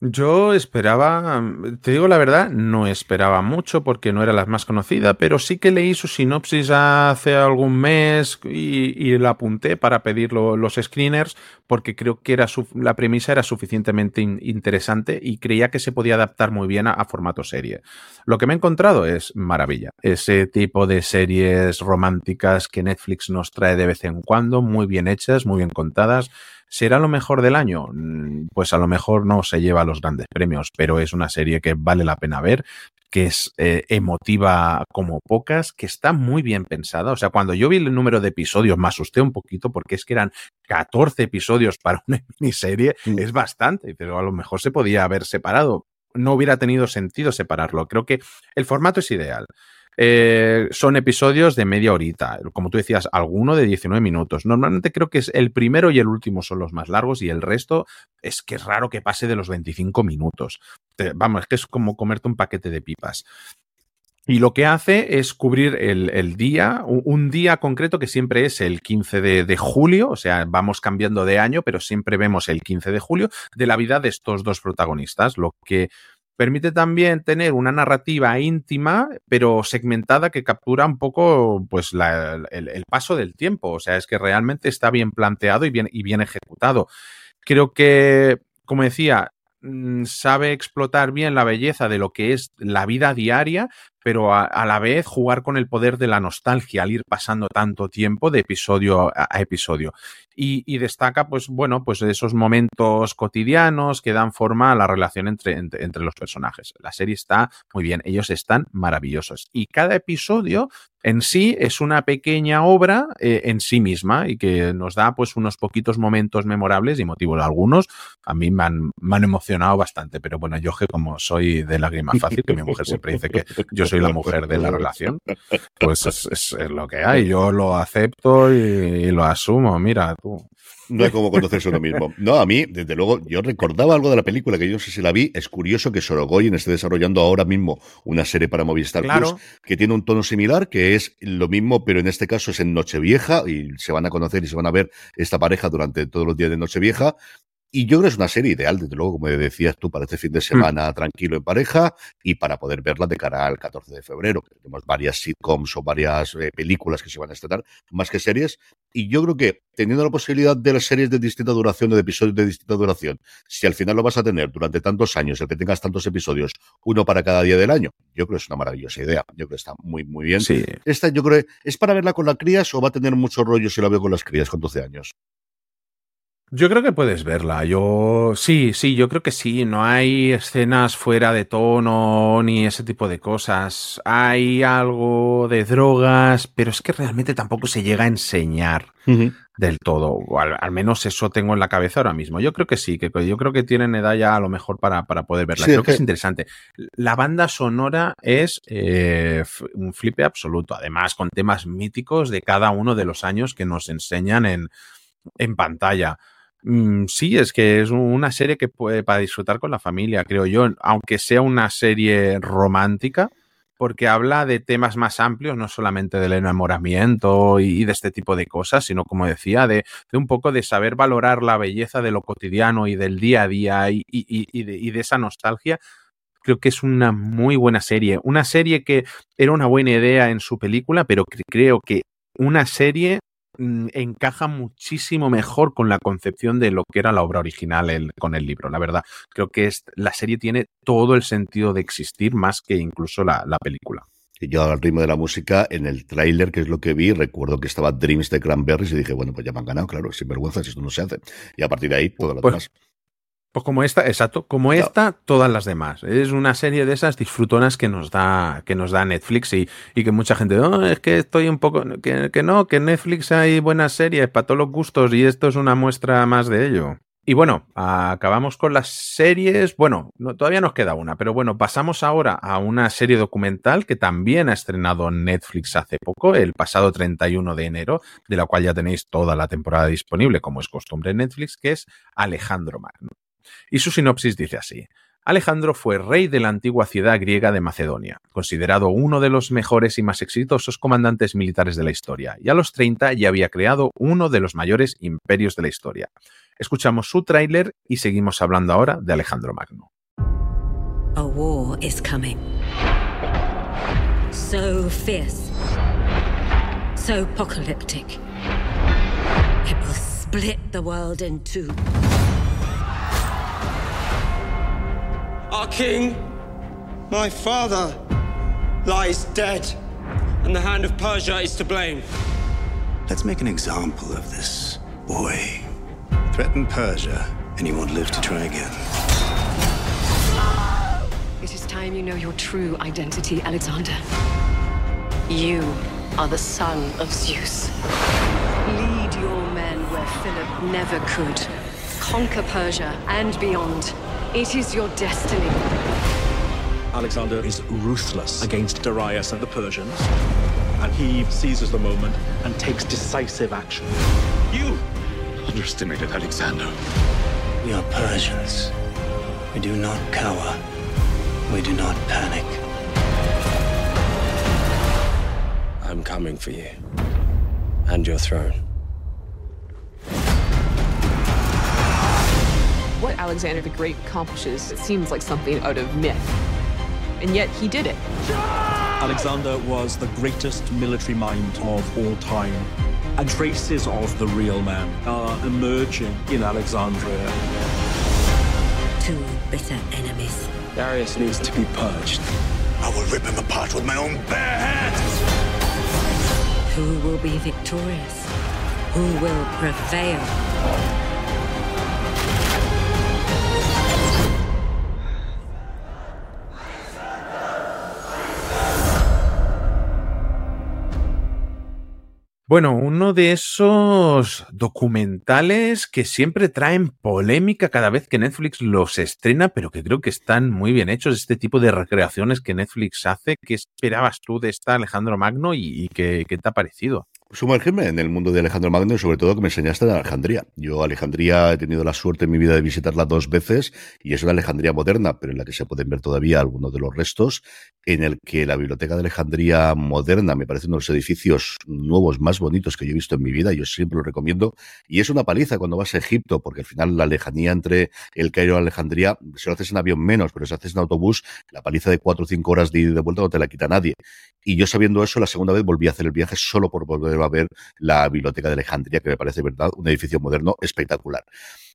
Yo esperaba, te digo la verdad, no esperaba mucho porque no era la más conocida, pero sí que leí su sinopsis hace algún mes y, la apunté para pedir los screeners porque creo que era la premisa era suficientemente interesante y creía que se podía adaptar muy bien a, formato serie. Lo que me he encontrado es maravilla. Ese tipo de series románticas que Netflix nos trae de vez en cuando, muy bien hechas, muy bien contadas ¿Será lo mejor del año? Mm, pues a lo mejor no se lleva los grandes premios, pero es una serie que vale la pena ver, que es eh, emotiva como pocas, que está muy bien pensada. O sea, cuando yo vi el número de episodios me asusté un poquito porque es que eran 14 episodios para una miniserie, mm. es bastante, pero a lo mejor se podía haber separado. No hubiera tenido sentido separarlo. Creo que el formato es ideal. Eh, son episodios de media horita, como tú decías, alguno de 19 minutos. Normalmente creo que es el primero y el último son los más largos y el resto es que es raro que pase de los 25 minutos. Vamos, es que es como comerte un paquete de pipas. Y lo que hace es cubrir el, día, un día concreto que siempre es el 15 de, de, julio, o sea, vamos cambiando de año, pero siempre vemos el 15 de julio de la vida de estos dos protagonistas, lo que Permite también tener una narrativa íntima, pero segmentada que captura un poco pues, el, paso del tiempo. O sea, es que realmente está bien planteado y bien, y bien ejecutado. Creo que, como decía, mm, sabe explotar bien la belleza de lo que es la vida diaria, pero a, la vez jugar con el poder de la nostalgia al ir pasando tanto tiempo de episodio a, episodio. Y, destaca, pues bueno, pues esos momentos cotidianos que dan forma a la relación entre, entre, los personajes. La serie está muy bien, ellos están maravillosos. Y cada episodio en sí es una pequeña obra eh, en sí misma y que nos da pues unos poquitos momentos memorables y motivos algunos. A mí me han, me han emocionado bastante, pero bueno, yo que como soy de lágrima fácil, que mi mujer siempre dice que yo soy la mujer de la relación, pues es, lo que hay. Yo lo acepto y, lo asumo. Mira, tú. No hay como conocerse uno mismo. No, a mí, desde luego, yo recordaba algo de la película que yo no sé si la vi. Es curioso que Sorogoyen esté desarrollando ahora mismo una serie para Movistar Plus que tiene un tono similar, que es lo mismo, pero en este caso es en Nochevieja y se van a conocer y se van a ver esta pareja durante todos los días de Nochevieja. Y yo creo que es una serie ideal, desde luego, como decías tú, para este fin de mm. semana tranquilo en pareja y para poder verla de cara al 14 de febrero. Tenemos varias sitcoms o varias eh, películas que se van a estrenar, más que series. Y yo creo que teniendo la posibilidad de las series de distinta duración, de episodios de distinta duración, si al final lo vas a tener durante tantos años, el que tengas tantos episodios, uno para cada día del año, yo creo que es una maravillosa idea. Yo creo que está muy, muy bien. Sí. Esta yo creo es para verla con las crías o va a tener mucho rollo si la veo con las crías con 12 años. Yo creo que puedes verla. Yo sí, sí, yo creo que sí. No hay escenas fuera de tono ni ese tipo de cosas. Hay algo de drogas, pero es que realmente tampoco se llega a enseñar del todo. O al, menos eso tengo en la cabeza ahora mismo. Yo creo que sí, que yo creo que tienen edad ya a lo mejor para, para poder verla. creo que... es interesante. La banda sonora es eh, un flipe absoluto. Además, con temas míticos de cada uno de los años que nos enseñan en, en pantalla. Mm, sí, es que es una serie que puede para disfrutar con la familia, creo yo, aunque sea una serie romántica, porque habla de temas más amplios, no solamente del enamoramiento y, de este tipo de cosas, sino, como decía, de, un poco de saber valorar la belleza de lo cotidiano y del día a día y, de, esa nostalgia. Creo que es una muy buena serie. Una serie que era una buena idea en su película, pero creo que una serie encaja muchísimo mejor con la concepción de lo que era la obra original con el libro. La verdad, creo que es, la serie tiene todo el sentido de existir más que incluso la, película. yo al ritmo de la música, en el tráiler, que es lo que vi, recuerdo que estaba Dreams de Cranberries y dije, bueno, pues ya me han ganado, claro, sin vergüenza, si esto no se hace. Y a partir de ahí, todo lo pues demás. Pues como esta, exacto, como esta, todas las demás. Es una serie de esas disfrutonas que nos da, que nos da Netflix y, y que mucha gente, no, es que estoy un poco, que, que no, que en Netflix hay buenas series para todos los gustos y esto es una muestra más de ello. Y bueno, acabamos con las series. Bueno, no, todavía nos queda una, pero bueno, pasamos ahora a una serie documental que también ha estrenado Netflix hace poco, el pasado 31 de enero, de la cual ya tenéis toda la temporada disponible, como es costumbre en Netflix, que es Alejandro Magno. Y su sinopsis dice así. Alejandro fue rey de la antigua ciudad griega de Macedonia, considerado uno de los mejores y más exitosos comandantes militares de la historia, y a los 30 ya había creado uno de los mayores imperios de la historia. Escuchamos su tráiler y seguimos hablando ahora de Alejandro Magno. Our king, my father, lies dead, and the hand of Persia is to blame. Let's make an example of this boy. Threaten Persia, and he won't live to try again. It is time you know your true identity, Alexander. You are the son of Zeus. Lead your men where Philip never could. Conquer Persia and beyond. It is your destiny. Alexander is ruthless against Darius and the Persians, and he seizes the moment and takes decisive action. You underestimated Alexander. We are Persians. We do not cower. We do not panic. I'm coming for you and your throne. What Alexander the Great accomplishes, it seems like something out of myth. And yet he did it. Alexander was the greatest military mind of all time, and traces of the real man are emerging in Alexandria. Two bitter enemies. Darius needs to be purged. I will rip him apart with my own bare hands. Who will be victorious? Who will prevail? Bueno, uno de esos documentales que siempre traen polémica cada vez que Netflix los estrena, pero que creo que están muy bien hechos, este tipo de recreaciones que Netflix hace. ¿Qué esperabas tú de esta Alejandro Magno y, qué te ha parecido? Sumergirme en el mundo de Alejandro Magno y sobre todo que me enseñaste de Alejandría. Yo Alejandría he tenido la suerte en mi vida de visitarla dos veces y es una Alejandría moderna, pero en la que se pueden ver todavía algunos de los restos, en el que la biblioteca de Alejandría moderna me parece uno de los edificios nuevos más bonitos que yo he visto en mi vida, yo siempre lo recomiendo, y es una paliza cuando vas a Egipto, porque al final la lejanía entre el Cairo y Alejandría, si lo haces en avión menos, pero si haces en autobús, la paliza de cuatro o cinco horas de ida y de vuelta no te la quita nadie. Y yo sabiendo eso, la segunda vez volví a hacer el viaje solo por volver a ver la Biblioteca de Alejandría, que me parece, verdad, un edificio moderno espectacular.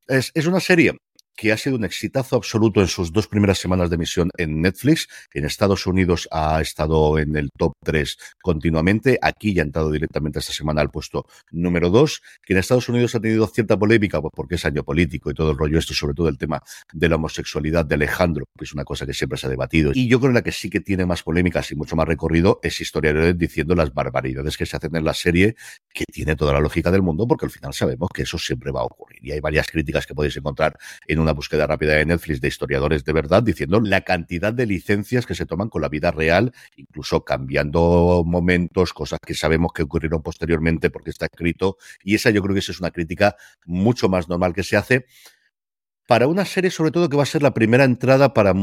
Es, es una serie que ha sido un exitazo absoluto en sus dos primeras semanas de emisión en Netflix. En Estados Unidos ha estado en el top 3 continuamente. Aquí ya ha entrado directamente esta semana al puesto número 2. Que en Estados Unidos ha tenido cierta polémica, pues porque es año político y todo el rollo esto, sobre todo el tema de la homosexualidad de Alejandro, que es una cosa que siempre se ha debatido. Y yo creo que la que sí que tiene más polémicas y mucho más recorrido es historiadores diciendo las barbaridades que se hacen en la serie, que tiene toda la lógica del mundo, porque al final sabemos que eso siempre va a ocurrir. Y hay varias críticas que podéis encontrar en una búsqueda rápida de Netflix de historiadores de verdad diciendo la cantidad de licencias que se toman con la vida real, incluso cambiando momentos, cosas que sabemos que ocurrieron posteriormente porque está escrito. Y esa yo creo que esa es una crítica mucho más normal que se hace para una serie sobre todo que va a ser la primera entrada para,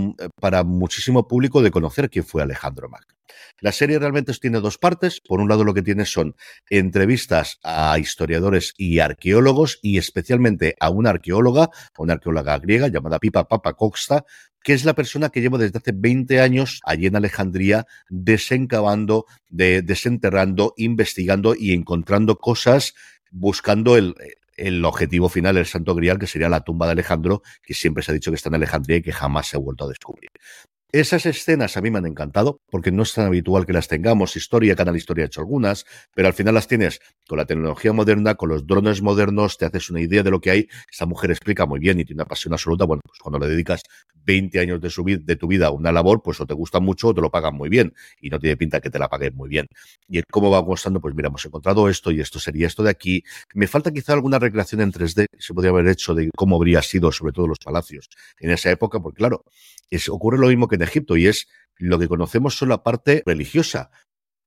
para muchísimo público de conocer quién fue Alejandro Magno. La serie realmente tiene dos partes. Por un lado lo que tiene son entrevistas a historiadores y arqueólogos y especialmente a una arqueóloga, una arqueóloga griega llamada Pipa Papa Costa, que es la persona que lleva desde hace 20 años allí en Alejandría desencavando, de, desenterrando, investigando y encontrando cosas buscando el, el objetivo final, el Santo Grial, que sería la tumba de Alejandro, que siempre se ha dicho que está en Alejandría y que jamás se ha vuelto a descubrir. Esas escenas a mí me han encantado, porque no es tan habitual que las tengamos. Historia, Canal Historia ha hecho algunas, pero al final las tienes con la tecnología moderna, con los drones modernos, te haces una idea de lo que hay. Esta mujer explica muy bien y tiene una pasión absoluta. Bueno, pues cuando le dedicas 20 años de, su de tu vida una labor, pues o te gusta mucho o te lo pagan muy bien. Y no tiene pinta que te la paguen muy bien. Y cómo va mostrando, pues mira, hemos encontrado esto y esto sería esto de aquí. Me falta quizá alguna recreación en 3D que se podría haber hecho de cómo habría sido, sobre todo los palacios en esa época, porque claro, es, ocurre lo mismo que en Egipto y es lo que conocemos son la parte religiosa,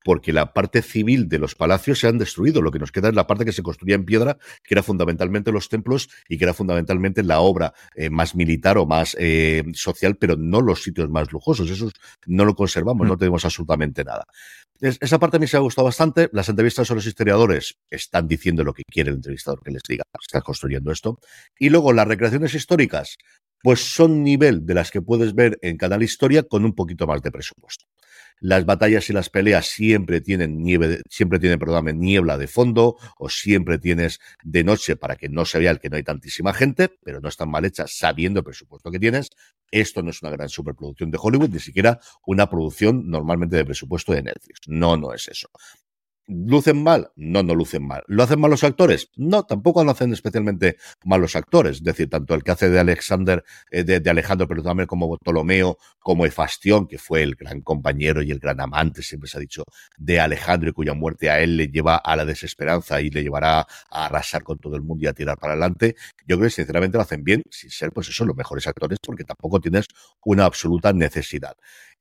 porque la parte civil de los palacios se han destruido. Lo que nos queda es la parte que se construía en piedra, que era fundamentalmente los templos y que era fundamentalmente la obra eh, más militar o más eh, social, pero no los sitios más lujosos. Eso no lo conservamos, no tenemos absolutamente nada. Es- esa parte a mí se ha gustado bastante. Las entrevistas a los historiadores están diciendo lo que quiere el entrevistador que les diga. Estás construyendo esto. Y luego las recreaciones históricas, pues son nivel de las que puedes ver en Canal Historia con un poquito más de presupuesto. Las batallas y las peleas siempre tienen nieve, siempre tienen, niebla de fondo o siempre tienes de noche para que no se vea el que no hay tantísima gente, pero no están mal hechas sabiendo el presupuesto que tienes. Esto no es una gran superproducción de Hollywood, ni siquiera una producción normalmente de presupuesto de Netflix. No, no es eso. ¿Lucen mal? No, no lucen mal. ¿Lo hacen mal los actores? No, tampoco lo hacen especialmente mal los actores. Es decir, tanto el que hace de Alexander, eh, de, Alejandro, pero también como Ptolomeo, como Efastión, que fue el gran compañero y el gran amante, siempre se ha dicho, de Alejandro, y cuya muerte a él le lleva a la desesperanza y le llevará a arrasar con todo el mundo y a tirar para adelante. Yo creo que sinceramente lo hacen bien, sin ser, pues eso, los mejores actores, porque tampoco tienes una absoluta necesidad.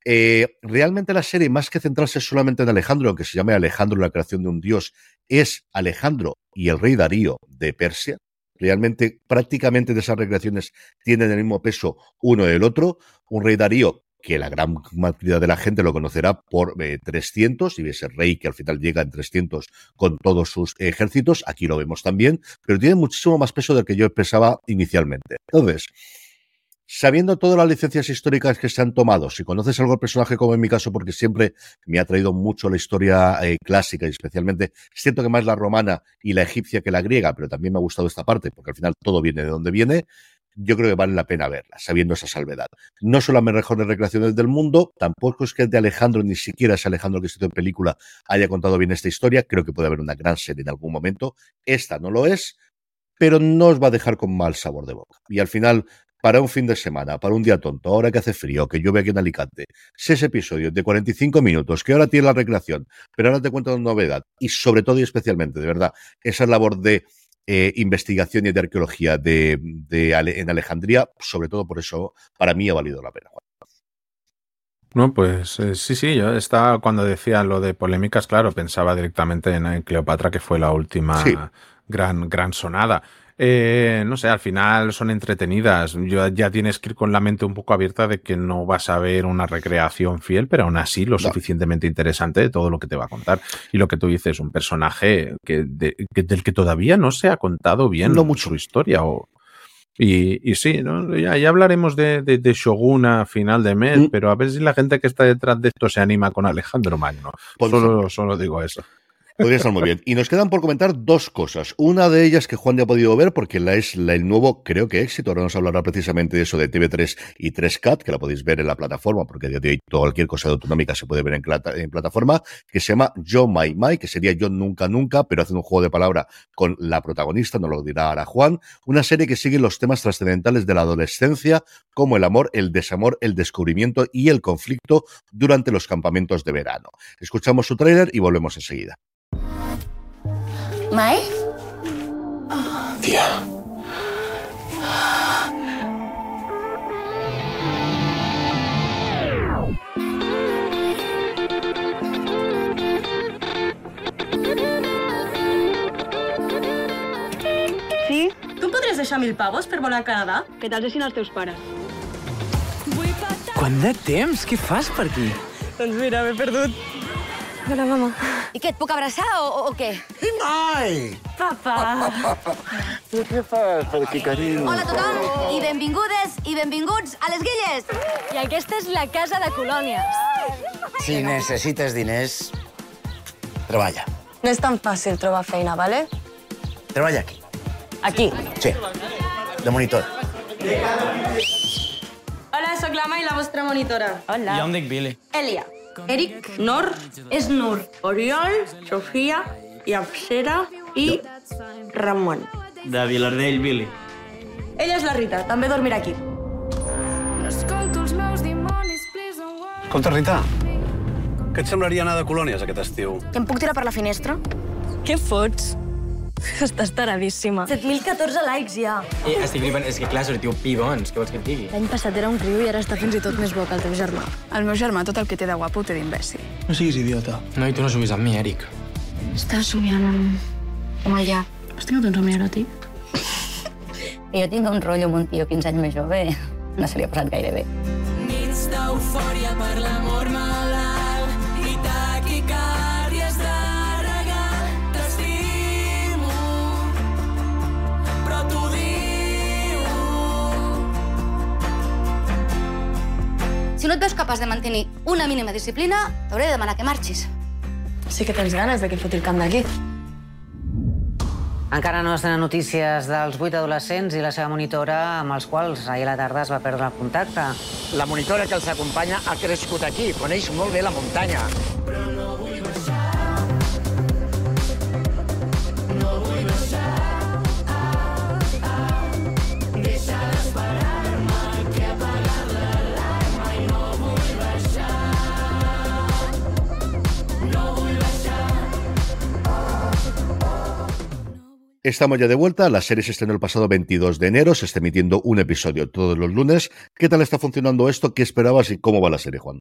Eh, realmente la serie, más que centrarse solamente en Alejandro, aunque se llame Alejandro la creación de un dios, es Alejandro y el rey Darío de Persia. Realmente, prácticamente de esas recreaciones tienen el mismo peso uno del otro. Un rey Darío que la gran mayoría de la gente lo conocerá por eh, 300 y ese rey que al final llega en 300 con todos sus ejércitos. Aquí lo vemos también, pero tiene muchísimo más peso del que yo pensaba inicialmente. Entonces, Sabiendo todas las licencias históricas que se han tomado, si conoces algo del personaje, como en mi caso, porque siempre me ha traído mucho la historia eh, clásica y especialmente, siento que más la romana y la egipcia que la griega, pero también me ha gustado esta parte, porque al final todo viene de donde viene, yo creo que vale la pena verla, sabiendo esa salvedad. No son las mejores recreaciones del mundo, tampoco es que de Alejandro, ni siquiera es Alejandro que hizo en película, haya contado bien esta historia, creo que puede haber una gran serie en algún momento, esta no lo es, pero no os va a dejar con mal sabor de boca. Y al final, para un fin de semana, para un día tonto, ahora que hace frío, que llueve aquí en Alicante, seis episodios de 45 minutos, que ahora tiene la recreación, pero ahora te cuento una novedad, y sobre todo y especialmente, de verdad, esa labor de eh, investigación y de arqueología de, de Ale- en Alejandría, sobre todo por eso, para mí ha valido la pena. No, pues eh, sí, sí, yo estaba cuando decía lo de polémicas, claro, pensaba directamente en, en Cleopatra, que fue la última Sí. gran, gran sonada. Eh, no sé, al final son entretenidas. Yo, ya tienes que ir con la mente un poco abierta de que no vas a ver una recreación fiel, pero aún así lo suficientemente interesante de todo lo que te va a contar. Y lo que tú dices, un personaje que, de- que- del que todavía no se ha contado bien su historia. O, y, y sí, ¿no? ya, ya hablaremos de, de, de Shogun a final de mes, pero a ver si la gente que está detrás de esto se anima con Alejandro Magno. Solo, solo digo eso. Podría estar muy bien. Y nos quedan por comentar dos cosas. Una de ellas que Juan ya ha podido ver porque la es el nuevo, creo que éxito. Ahora nos hablará precisamente de eso de TV3 y 3CAT, que la podéis ver en la plataforma, porque de hoy cualquier cosa de autonómica se puede ver en, plata- en plataforma, que se llama Yo My My, que sería Yo Nunca Nunca, pero hace un juego de palabra con la protagonista, nos lo dirá ahora Juan. Una serie que sigue los temas trascendentales de la adolescencia, como el amor, el desamor, el descubrimiento y el conflicto durante los campamentos de verano. Escuchamos su tráiler y volvemos enseguida. ¿Mai? Tía. Sí? Tu em podries deixar mil pavos per volar a Canadà? Que te'ls deixin els teus pares. Quant de temps? Què fas per aquí? Doncs mira, m'he perdut. Hola, mama. I què, et puc abraçar o, o, què? Mai! Papa. Què fas per aquí, carinyo? Hola a tothom i benvingudes i benvinguts a les Guilles. I aquesta és la casa de colònies. Si necessites diners, treballa. No és tan fàcil trobar feina, vale? Treballa aquí. Aquí. Sí. De monitor. Hola, sóc la Mai, la vostra monitora. Hola. Jo em dic Billy. Elia. Eric, Nor, és Nur. Oriol, Sofia, i Apsera i Ramon. De Vilardell, Billy. Ella és la Rita, també dormirà aquí. Escolta, Rita, què et semblaria anar de colònies aquest estiu? Que em puc tirar per la finestra? Què fots? Estàs taradíssima. 7.014 likes ja. Eh, estic flipant, és que clar, sortiu pibons, què vols que et digui? L'any passat era un criu i ara està fins i tot més bo que el teu germà. El meu germà tot el que té de guapo ho té d'imbècil. No siguis idiota. No, i tu no sumis amb mi, Eric. Estàs somiant amb... amb el llac. Has tingut un somni eròtic? Jo tinc un rotllo amb un tio 15 anys més jove. No se li ha passat gaire bé. Nits d'eufòria per l'amor Si no et veus capaç de mantenir una mínima disciplina, t'hauré de demanar que marxis. Sí que tens ganes de que foti el camp d'aquí. Encara no es tenen notícies dels vuit adolescents i la seva monitora amb els quals ahir a la tarda es va perdre el contacte. La monitora que els acompanya ha crescut aquí, coneix molt bé la muntanya. Deixa Estamos ya de vuelta. La serie se estrenó el pasado 22 de enero. Se está emitiendo un episodio todos los lunes. ¿Qué tal está funcionando esto? ¿Qué esperabas y cómo va la serie, Juan?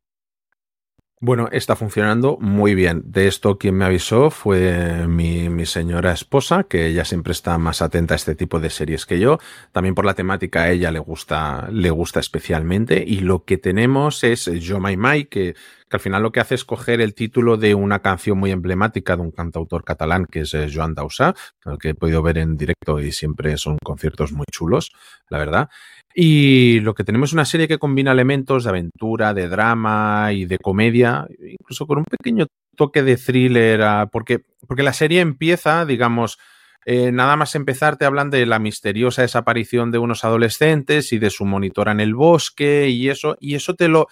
Bueno, está funcionando muy bien. De esto quien me avisó fue mi, señora esposa, que ella siempre está más atenta a este tipo de series que yo. También por la temática a ella le gusta, le gusta especialmente. Y lo que tenemos es Yo My My, que, al final lo que hace es coger el título de una canción muy emblemática de un cantautor catalán que es Joan Dausà, que he podido ver en directo y siempre son conciertos muy chulos, la verdad. Y lo que tenemos es una serie que combina elementos de aventura, de drama y de comedia, incluso con un pequeño toque de thriller, porque, porque la serie empieza, digamos, eh, nada más empezar te hablan de la misteriosa desaparición de unos adolescentes y de su monitora en el bosque y eso, y eso te lo,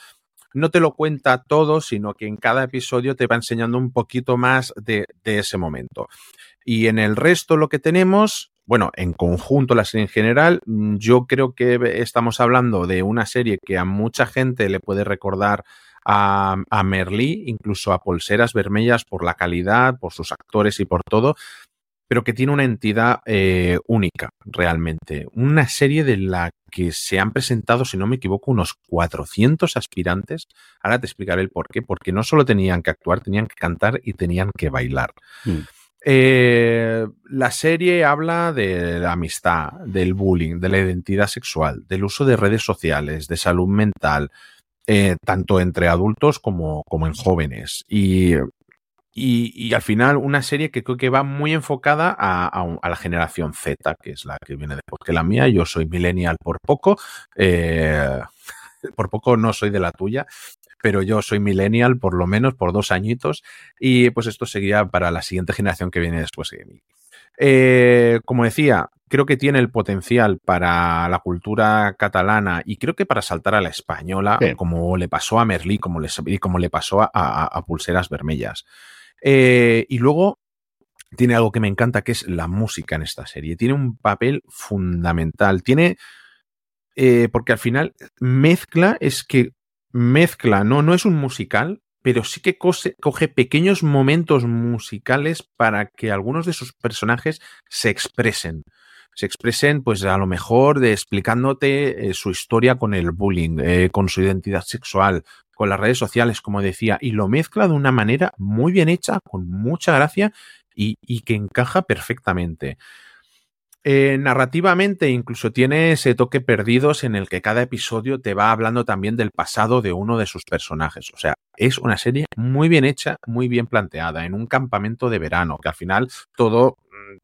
no te lo cuenta todo, sino que en cada episodio te va enseñando un poquito más de ese momento. Y en el resto lo que tenemos, bueno, en conjunto la serie en general, yo creo que estamos hablando de una serie que a mucha gente le puede recordar a, a Merlí, incluso a Polseras Vermellas por la calidad, por sus actores y por todo, pero que tiene una entidad eh, única realmente. Una serie de la que se han presentado, si no me equivoco, unos 400 aspirantes. Ahora te explicaré el por qué. Porque no solo tenían que actuar, tenían que cantar y tenían que bailar. Mm. Eh, la serie habla de la amistad, del bullying, de la identidad sexual, del uso de redes sociales, de salud mental, eh, tanto entre adultos como, en jóvenes. Y, al final una serie que creo que va muy enfocada a, la generación Z, que es la que viene después que la mía. Yo soy millennial por poco. Eh, por poco no soy de la tuya, pero yo soy millennial por lo menos por dos añitos y pues esto seguía para la siguiente generación que viene después de mí. Eh, como decía, creo que tiene el potencial para la cultura catalana y creo que para saltar a la española, sí. como le pasó a Merlí, como le, como le pasó a, a, a Pulseras Vermellas. Eh, y luego tiene algo que me encanta, que es la música en esta serie. Tiene un papel fundamental. Tiene... Eh, porque al final mezcla, es que mezcla, no, no es un musical, pero sí que coge, pequeños momentos musicales para que algunos de sus personajes se expresen. Se expresen, pues a lo mejor explicándote eh, su historia con el bullying, eh, con su identidad sexual, con las redes sociales, como decía, y lo mezcla de una manera muy bien hecha, con mucha gracia y, y que encaja perfectamente. Eh, narrativamente incluso tiene ese toque perdidos en el que cada episodio te va hablando también del pasado de uno de sus personajes. O sea, es una serie muy bien hecha, muy bien planteada, en un campamento de verano, que al final todo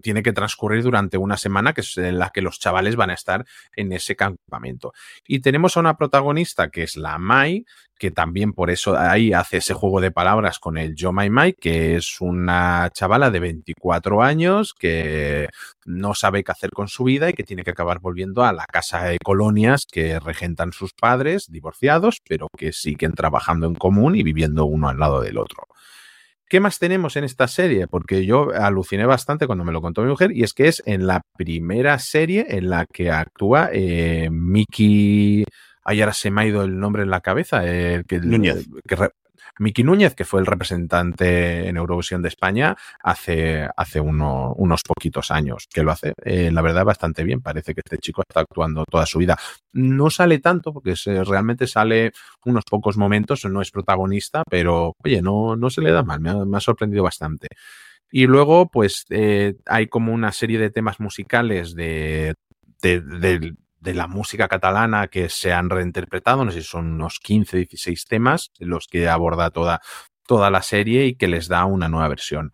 tiene que transcurrir durante una semana, que es en la que los chavales van a estar en ese campamento. Y tenemos a una protagonista que es la Mai, que también por eso ahí hace ese juego de palabras con el Yo My Mai, que es una chavala de 24 años que no sabe qué hacer con su vida y que tiene que acabar volviendo a la casa de colonias que regentan sus padres divorciados, pero que siguen trabajando en común y viviendo uno al lado del otro. ¿Qué más tenemos en esta serie? Porque yo aluciné bastante cuando me lo contó mi mujer, y es que es en la primera serie en la que actúa eh, Mickey Ay, ahora se me ha ido el nombre en la cabeza. El que, Núñez. que re- Miki Núñez, que fue el representante en Eurovisión de España hace, hace uno- unos poquitos años, que lo hace, eh, la verdad, bastante bien. Parece que este chico está actuando toda su vida. No sale tanto, porque realmente sale unos pocos momentos, no es protagonista, pero oye, no, no se le da mal, me ha, sorprendido bastante. Y luego, pues, eh, hay como una serie de temas musicales de, de- de la música catalana que se han reinterpretado, no sé si son unos 15, 16 temas, los que aborda toda, toda la serie y que les da una nueva versión.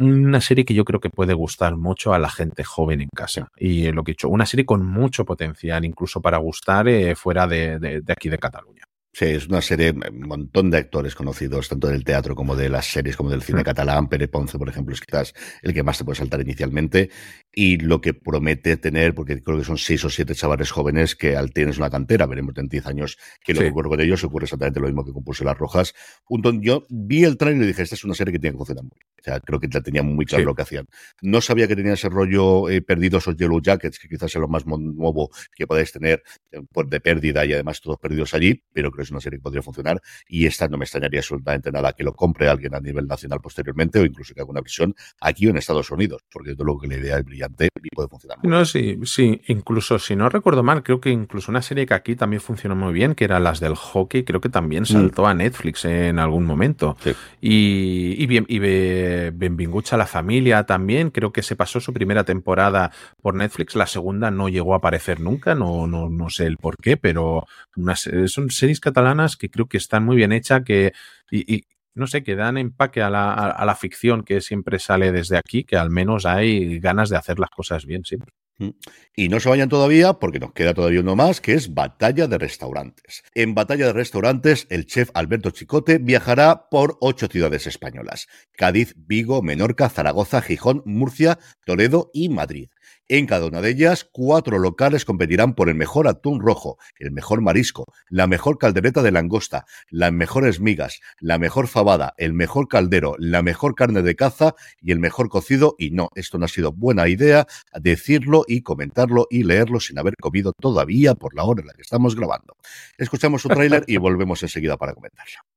Una serie que yo creo que puede gustar mucho a la gente joven en casa. Y eh, lo que he dicho, una serie con mucho potencial, incluso para gustar eh, fuera de, aquí de Cataluña. Sí, es una serie, un montón de actores conocidos, tanto del teatro como de las series, como del cine catalán. Pere Ponce, por ejemplo, es quizás el que más te puede saltar inicialmente. Y lo que promete tener, porque creo que son seis o siete chavales jóvenes que al tienes una cantera, veremos en 10 años que lo Sí. que ocurre con ellos, ocurre exactamente lo mismo que con Pulseras Rojas. Un yo vi el trailer y dije, esta es una serie que tiene que funcionar muy bien. O sea, creo que ya tenía muy claro Sí. lo que hacían. No sabía que tenía ese rollo eh, perdidos o Yellow Jackets, que quizás es lo más nuevo que podáis tener eh, por de pérdida y además todos perdidos allí, pero creo que es una serie que podría funcionar y esta no me extrañaría absolutamente nada que lo compre alguien a nivel nacional posteriormente o incluso que haga una versión aquí o en Estados Unidos, porque desde luego que la idea es brillante y puede funcionar. No, sí, sí, incluso si no recuerdo mal, creo que incluso una serie que aquí también funcionó muy bien, que era las del hockey, creo que también saltó a Netflix en algún momento. Y, y bien, y be- Benvinguts a la familia también, creo que se pasó su primera temporada por Netflix, la segunda no llegó a aparecer nunca, no, no, no sé el por qué, pero unas, son series que creo que están muy bien hechas, que y, no sé, que dan empaque a la, a, a la ficción que siempre sale desde aquí, que al menos hay ganas de hacer las cosas bien siempre. Y no se vayan todavía porque nos queda todavía uno más, que es Batalla de Restaurantes. En Batalla de Restaurantes, el chef Alberto Chicote viajará por ocho ciudades españolas. Cádiz, Vigo, Menorca, Zaragoza, Gijón, Murcia, Toledo y Madrid. En cada una de ellas, cuatro locales competirán por el mejor atún rojo, el mejor marisco, la mejor caldereta de langosta, las mejores migas, la mejor fabada, el mejor caldero, la mejor carne de caza y el mejor cocido. Y no, esto no ha sido buena idea decirlo y comentarlo y leerlo sin haber comido todavía por la hora en la que estamos grabando. Escuchamos su tráiler y volvemos enseguida para comentarlo.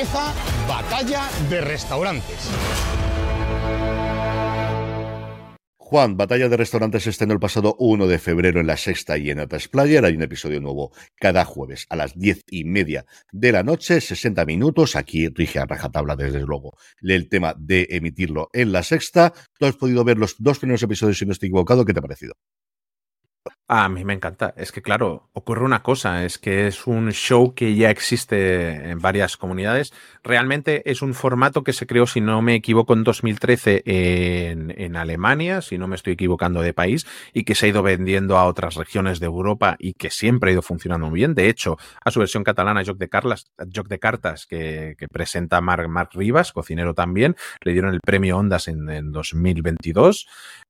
Empieza Batalla de Restaurantes. Juan, Batalla de Restaurantes se estrenó el pasado 1 de febrero en la sexta y en Atlas Player. Hay un episodio nuevo cada jueves a las diez y media de la noche, 60 minutos. Aquí rige a rajatabla, desde luego, el tema de emitirlo en la sexta. Tú has podido ver los dos primeros episodios, si no estoy equivocado. ¿Qué te ha parecido? A mí me encanta. Es que, claro, ocurre una cosa, es que es un show que ya existe en varias comunidades. Realmente es un formato que se creó, si no me equivoco, en 2013 en, Alemania, si no me estoy equivocando de país, y que se ha ido vendiendo a otras regiones de Europa y que siempre ha ido funcionando muy bien. De hecho, a su versión catalana, Joc de, Carlas, Joc de Cartas, que, que presenta Marc, Marc Rivas, cocinero también, le dieron el premio Ondas en, en 2022.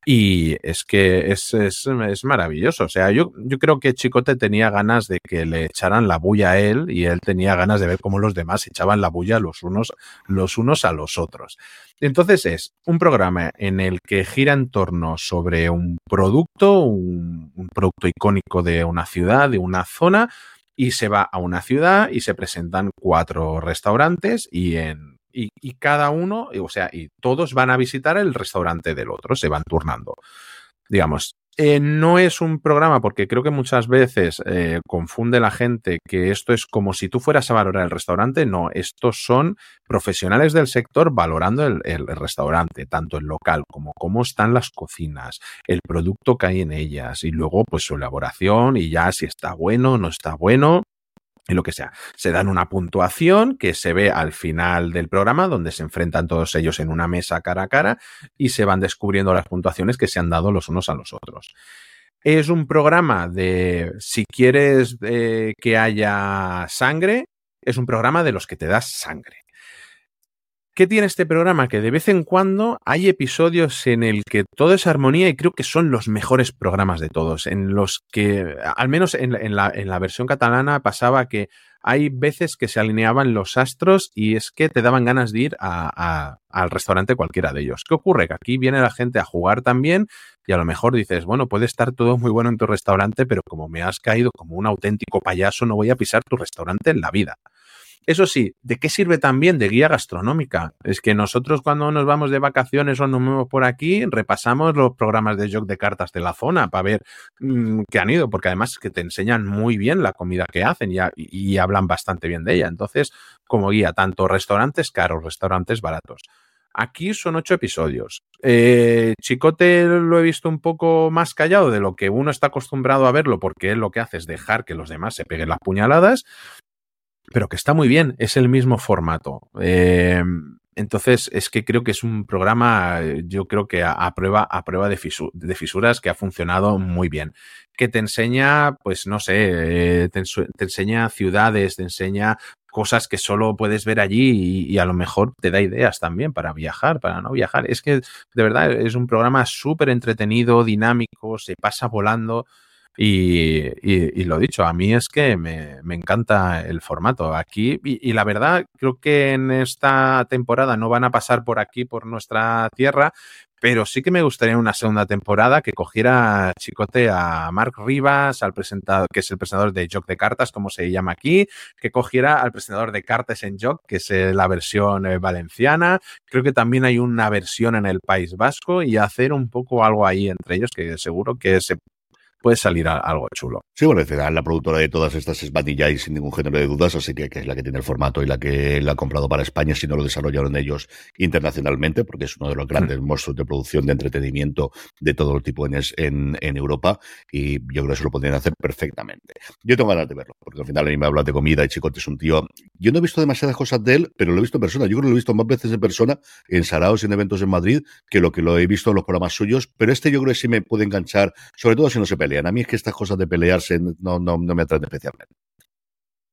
Y es que es, es, es, maravilloso. O sea, yo, yo creo que Chicote tenía ganas de que le echaran la bulla a él y él tenía ganas de ver cómo los demás echaban la bulla los unos, los unos a los otros. Entonces es un programa en el que gira en torno sobre un producto, un, un producto icónico de una ciudad, de una zona, y se va a una ciudad y se presentan cuatro restaurantes y en y, y, cada uno, o sea, y todos van a visitar el restaurante del otro, se van turnando. Digamos, eh, no es un programa porque creo que muchas veces eh, confunde la gente que esto es como si tú fueras a valorar el restaurante. No, estos son profesionales del sector valorando el, el, restaurante, tanto el local como cómo están las cocinas, el producto que hay en ellas y luego pues su elaboración y ya si está bueno, no está bueno y lo que sea. Se dan una puntuación que se ve al final del programa, donde se enfrentan todos ellos en una mesa cara a cara y se van descubriendo las puntuaciones que se han dado los unos a los otros. Es un programa de, si quieres eh, que haya sangre, es un programa de los que te das sangre. ¿Qué tiene este programa? Que de vez en cuando hay episodios en el que todo es armonía y creo que son los mejores programas de todos, en los que, al menos en, la, versión catalana, pasaba que hay veces que se alineaban los astros y es que te daban ganas de ir al restaurante cualquiera de ellos. ¿Qué ocurre? Que aquí viene la gente a jugar también y a lo mejor dices, bueno, puede estar todo muy bueno en tu restaurante, pero como me has caído como un auténtico payaso, no voy a pisar tu restaurante en la vida. Eso sí, ¿de qué sirve también de guía gastronómica? Es que nosotros cuando nos vamos de vacaciones o nos movemos por aquí, repasamos los programas de jog de cartas de la zona para ver mmm, qué han ido, porque además que te enseñan muy bien la comida que hacen y hablan bastante bien de ella. Entonces, como guía, tanto restaurantes caros, restaurantes baratos. Aquí son ocho episodios. Eh, Chicote lo he visto un poco más callado de lo que uno está acostumbrado a verlo, porque él lo que hace es dejar que los demás se peguen las puñaladas pero que está muy bien, es el mismo formato. Eh, entonces, es que creo que es un programa, yo creo que a, prueba, a prueba de, fisu de, fisuras que ha funcionado muy bien. Que te enseña, pues no sé, eh, te, enseña ciudades, te enseña cosas que solo puedes ver allí y, a lo mejor te da ideas también para viajar, para no viajar. Es que de verdad es un programa súper entretenido, dinámico, se pasa volando. Y, lo dicho, a mí es que me, encanta el formato aquí y, la verdad creo que en esta temporada no van a pasar por aquí, por nuestra tierra, pero sí que me gustaría una segunda temporada que cogiera Chicote a Mark Rivas, al presentador, que es el presentador de Joc de Cartas, como se llama aquí, que cogiera al presentador de Cartas en Joc, que es la versión eh, valenciana. Creo que también hay una versión en el País Vasco y hacer un poco algo ahí entre ellos, que seguro que se puede salir a, algo chulo. Sí, bueno, la productora de todas estas es y sin ningún género de dudas, así que, que, es la que tiene el formato y la que la ha comprado para España, si no lo desarrollaron ellos internacionalmente, porque es uno de los grandes mm. monstruos de producción de entretenimiento de todo el tipo en, en, en, Europa y yo creo que eso lo podrían hacer perfectamente. Yo tengo ganas de verlo, porque al final a mí me habla de comida y Chicote es un tío... Yo no he visto demasiadas cosas de él, pero lo he visto en persona. Yo creo que lo he visto más veces en persona, en Saraos y en eventos en Madrid, que lo que lo he visto en los programas suyos, pero este yo creo que sí me puede enganchar, sobre todo si no se pelean. A mí es que estas cosas de pelearse no, no, no me atraen especialmente.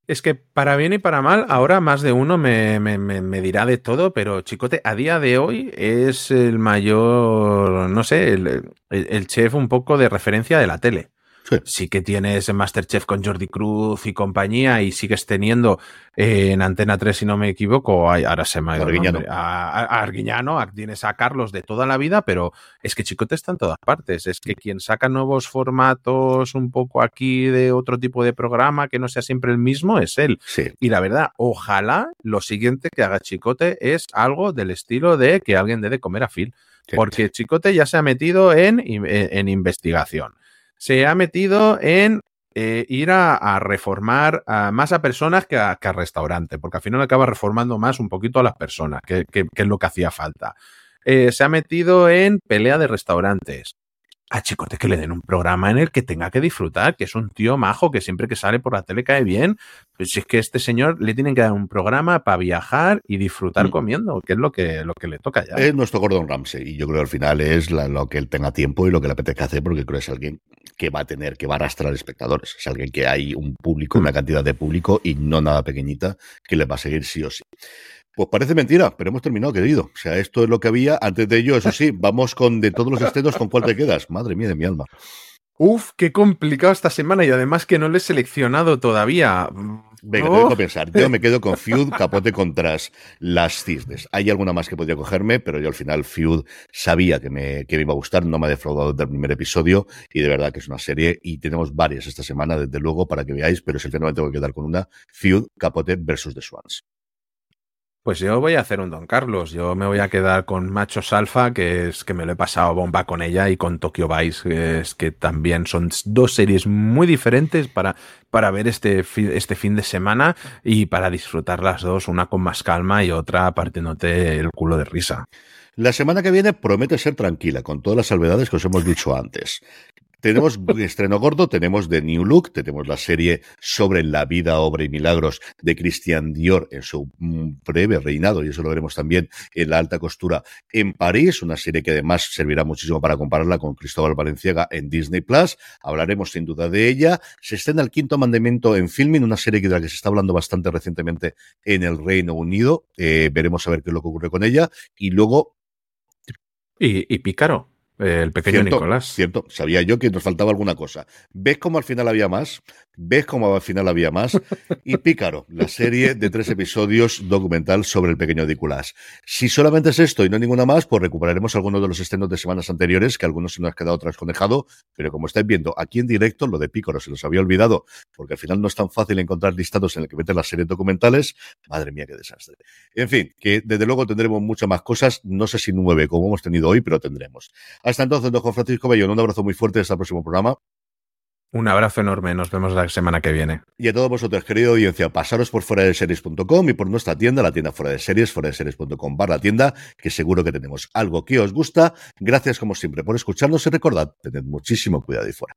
Es que para bien y para mal, ahora más de uno me, me, me, dirá de todo, pero Chicote a día de hoy es el mayor, no sé, el, el chef un poco de referencia de la tele. Sí. sí. que tienes Masterchef con Jordi Cruz y compañía y sigues teniendo eh, en Antena 3, si no me equivoco, ahora se me ha ido Arguiñano. A, a, a, Arguiñano, tienes a Carlos de toda la vida, pero es que Chicote está en todas partes. Es que quien saca nuevos formatos un poco aquí de otro tipo de programa que no sea siempre el mismo es él. Sí. Y la verdad, ojalá lo siguiente que haga Chicote es algo del estilo de que alguien dé de comer a Phil. Sí. Porque Chicote ya se ha metido en, en, en investigación se ha metido en eh, ir a, reformar más a personas que a, que restaurante, porque al final acaba reformando más un poquito a las personas, que es lo que hacía falta. Eh, se ha metido en pelea de restaurantes. A Chicote que le den un programa en el que tenga que disfrutar, que es un tío majo, que siempre que sale por la tele cae bien. Pues si es que a este señor le tienen que dar un programa para viajar y disfrutar mm. comiendo, que es lo que, lo que le toca ya. Es nuestro Gordon Ramsay, y yo creo que al final es la, lo que él tenga tiempo y lo que le apetezca hacer, porque creo que es alguien que va a tener, que va a arrastrar espectadores. Es alguien que hay un público, una cantidad de público y no nada pequeñita que le va a seguir sí o sí. Pues parece mentira, pero hemos terminado, querido. O sea, esto es lo que había. Antes de ello, eso sí, vamos con de todos los estrenos, ¿con cuál te quedas? Madre mía de mi alma. Uf, qué complicado esta semana y además que no le he seleccionado todavía. Venga, oh. tengo que pensar. Yo me quedo con Feud, Capote contra las cisnes. Hay alguna más que podría cogerme, pero yo al final Feud sabía que me, que me iba a gustar, no me ha defraudado desde el primer episodio y de verdad que es una serie y tenemos varias esta semana, desde luego, para que veáis, pero sinceramente tengo que quedar con una. Feud, Capote versus The Swans. Pues yo voy a hacer un Don Carlos. Yo me voy a quedar con Machos Alfa, que es que me lo he pasado bomba con ella, y con Tokyo Vice, que es que también son dos series muy diferentes para, para ver este, este fin de semana y para disfrutar las dos, una con más calma y otra partiéndote el culo de risa. La semana que viene promete ser tranquila, con todas las salvedades que os hemos dicho antes. Tenemos estreno gordo, tenemos The New Look, tenemos la serie sobre la vida, obra y milagros de Christian Dior en su mm, breve reinado, y eso lo veremos también en la alta costura en París, una serie que además servirá muchísimo para compararla con Cristóbal Valenciaga en Disney Plus. Hablaremos sin duda de ella. Se estrena el quinto mandamiento en filming, una serie de la que se está hablando bastante recientemente en el Reino Unido. Eh, veremos a ver qué es lo que ocurre con ella. Y luego. Y, y Pícaro. El pequeño cierto, Nicolás. Cierto, sabía yo que nos faltaba alguna cosa. ¿Ves cómo al final había más? ¿Ves cómo al final había más? Y Pícaro, la serie de tres episodios documental sobre el pequeño Nicolás. Si solamente es esto y no ninguna más, pues recuperaremos algunos de los estrenos de semanas anteriores, que algunos se nos ha quedado trasconejado, pero como estáis viendo aquí en directo, lo de Pícaro se los había olvidado, porque al final no es tan fácil encontrar listados en el que meten las series documentales. Madre mía, qué desastre. En fin, que desde luego tendremos muchas más cosas, no sé si nueve como hemos tenido hoy, pero tendremos. Hasta entonces, don Juan Francisco Bellón, un abrazo muy fuerte hasta el próximo programa. Un abrazo enorme, nos vemos la semana que viene. Y a todos vosotros, querida audiencia, pasaros por fuera de series.com y por nuestra tienda, la tienda fuera de series, fuera de series.com barra tienda, que seguro que tenemos algo que os gusta. Gracias como siempre por escucharnos y recordad, tened muchísimo cuidado y fuera.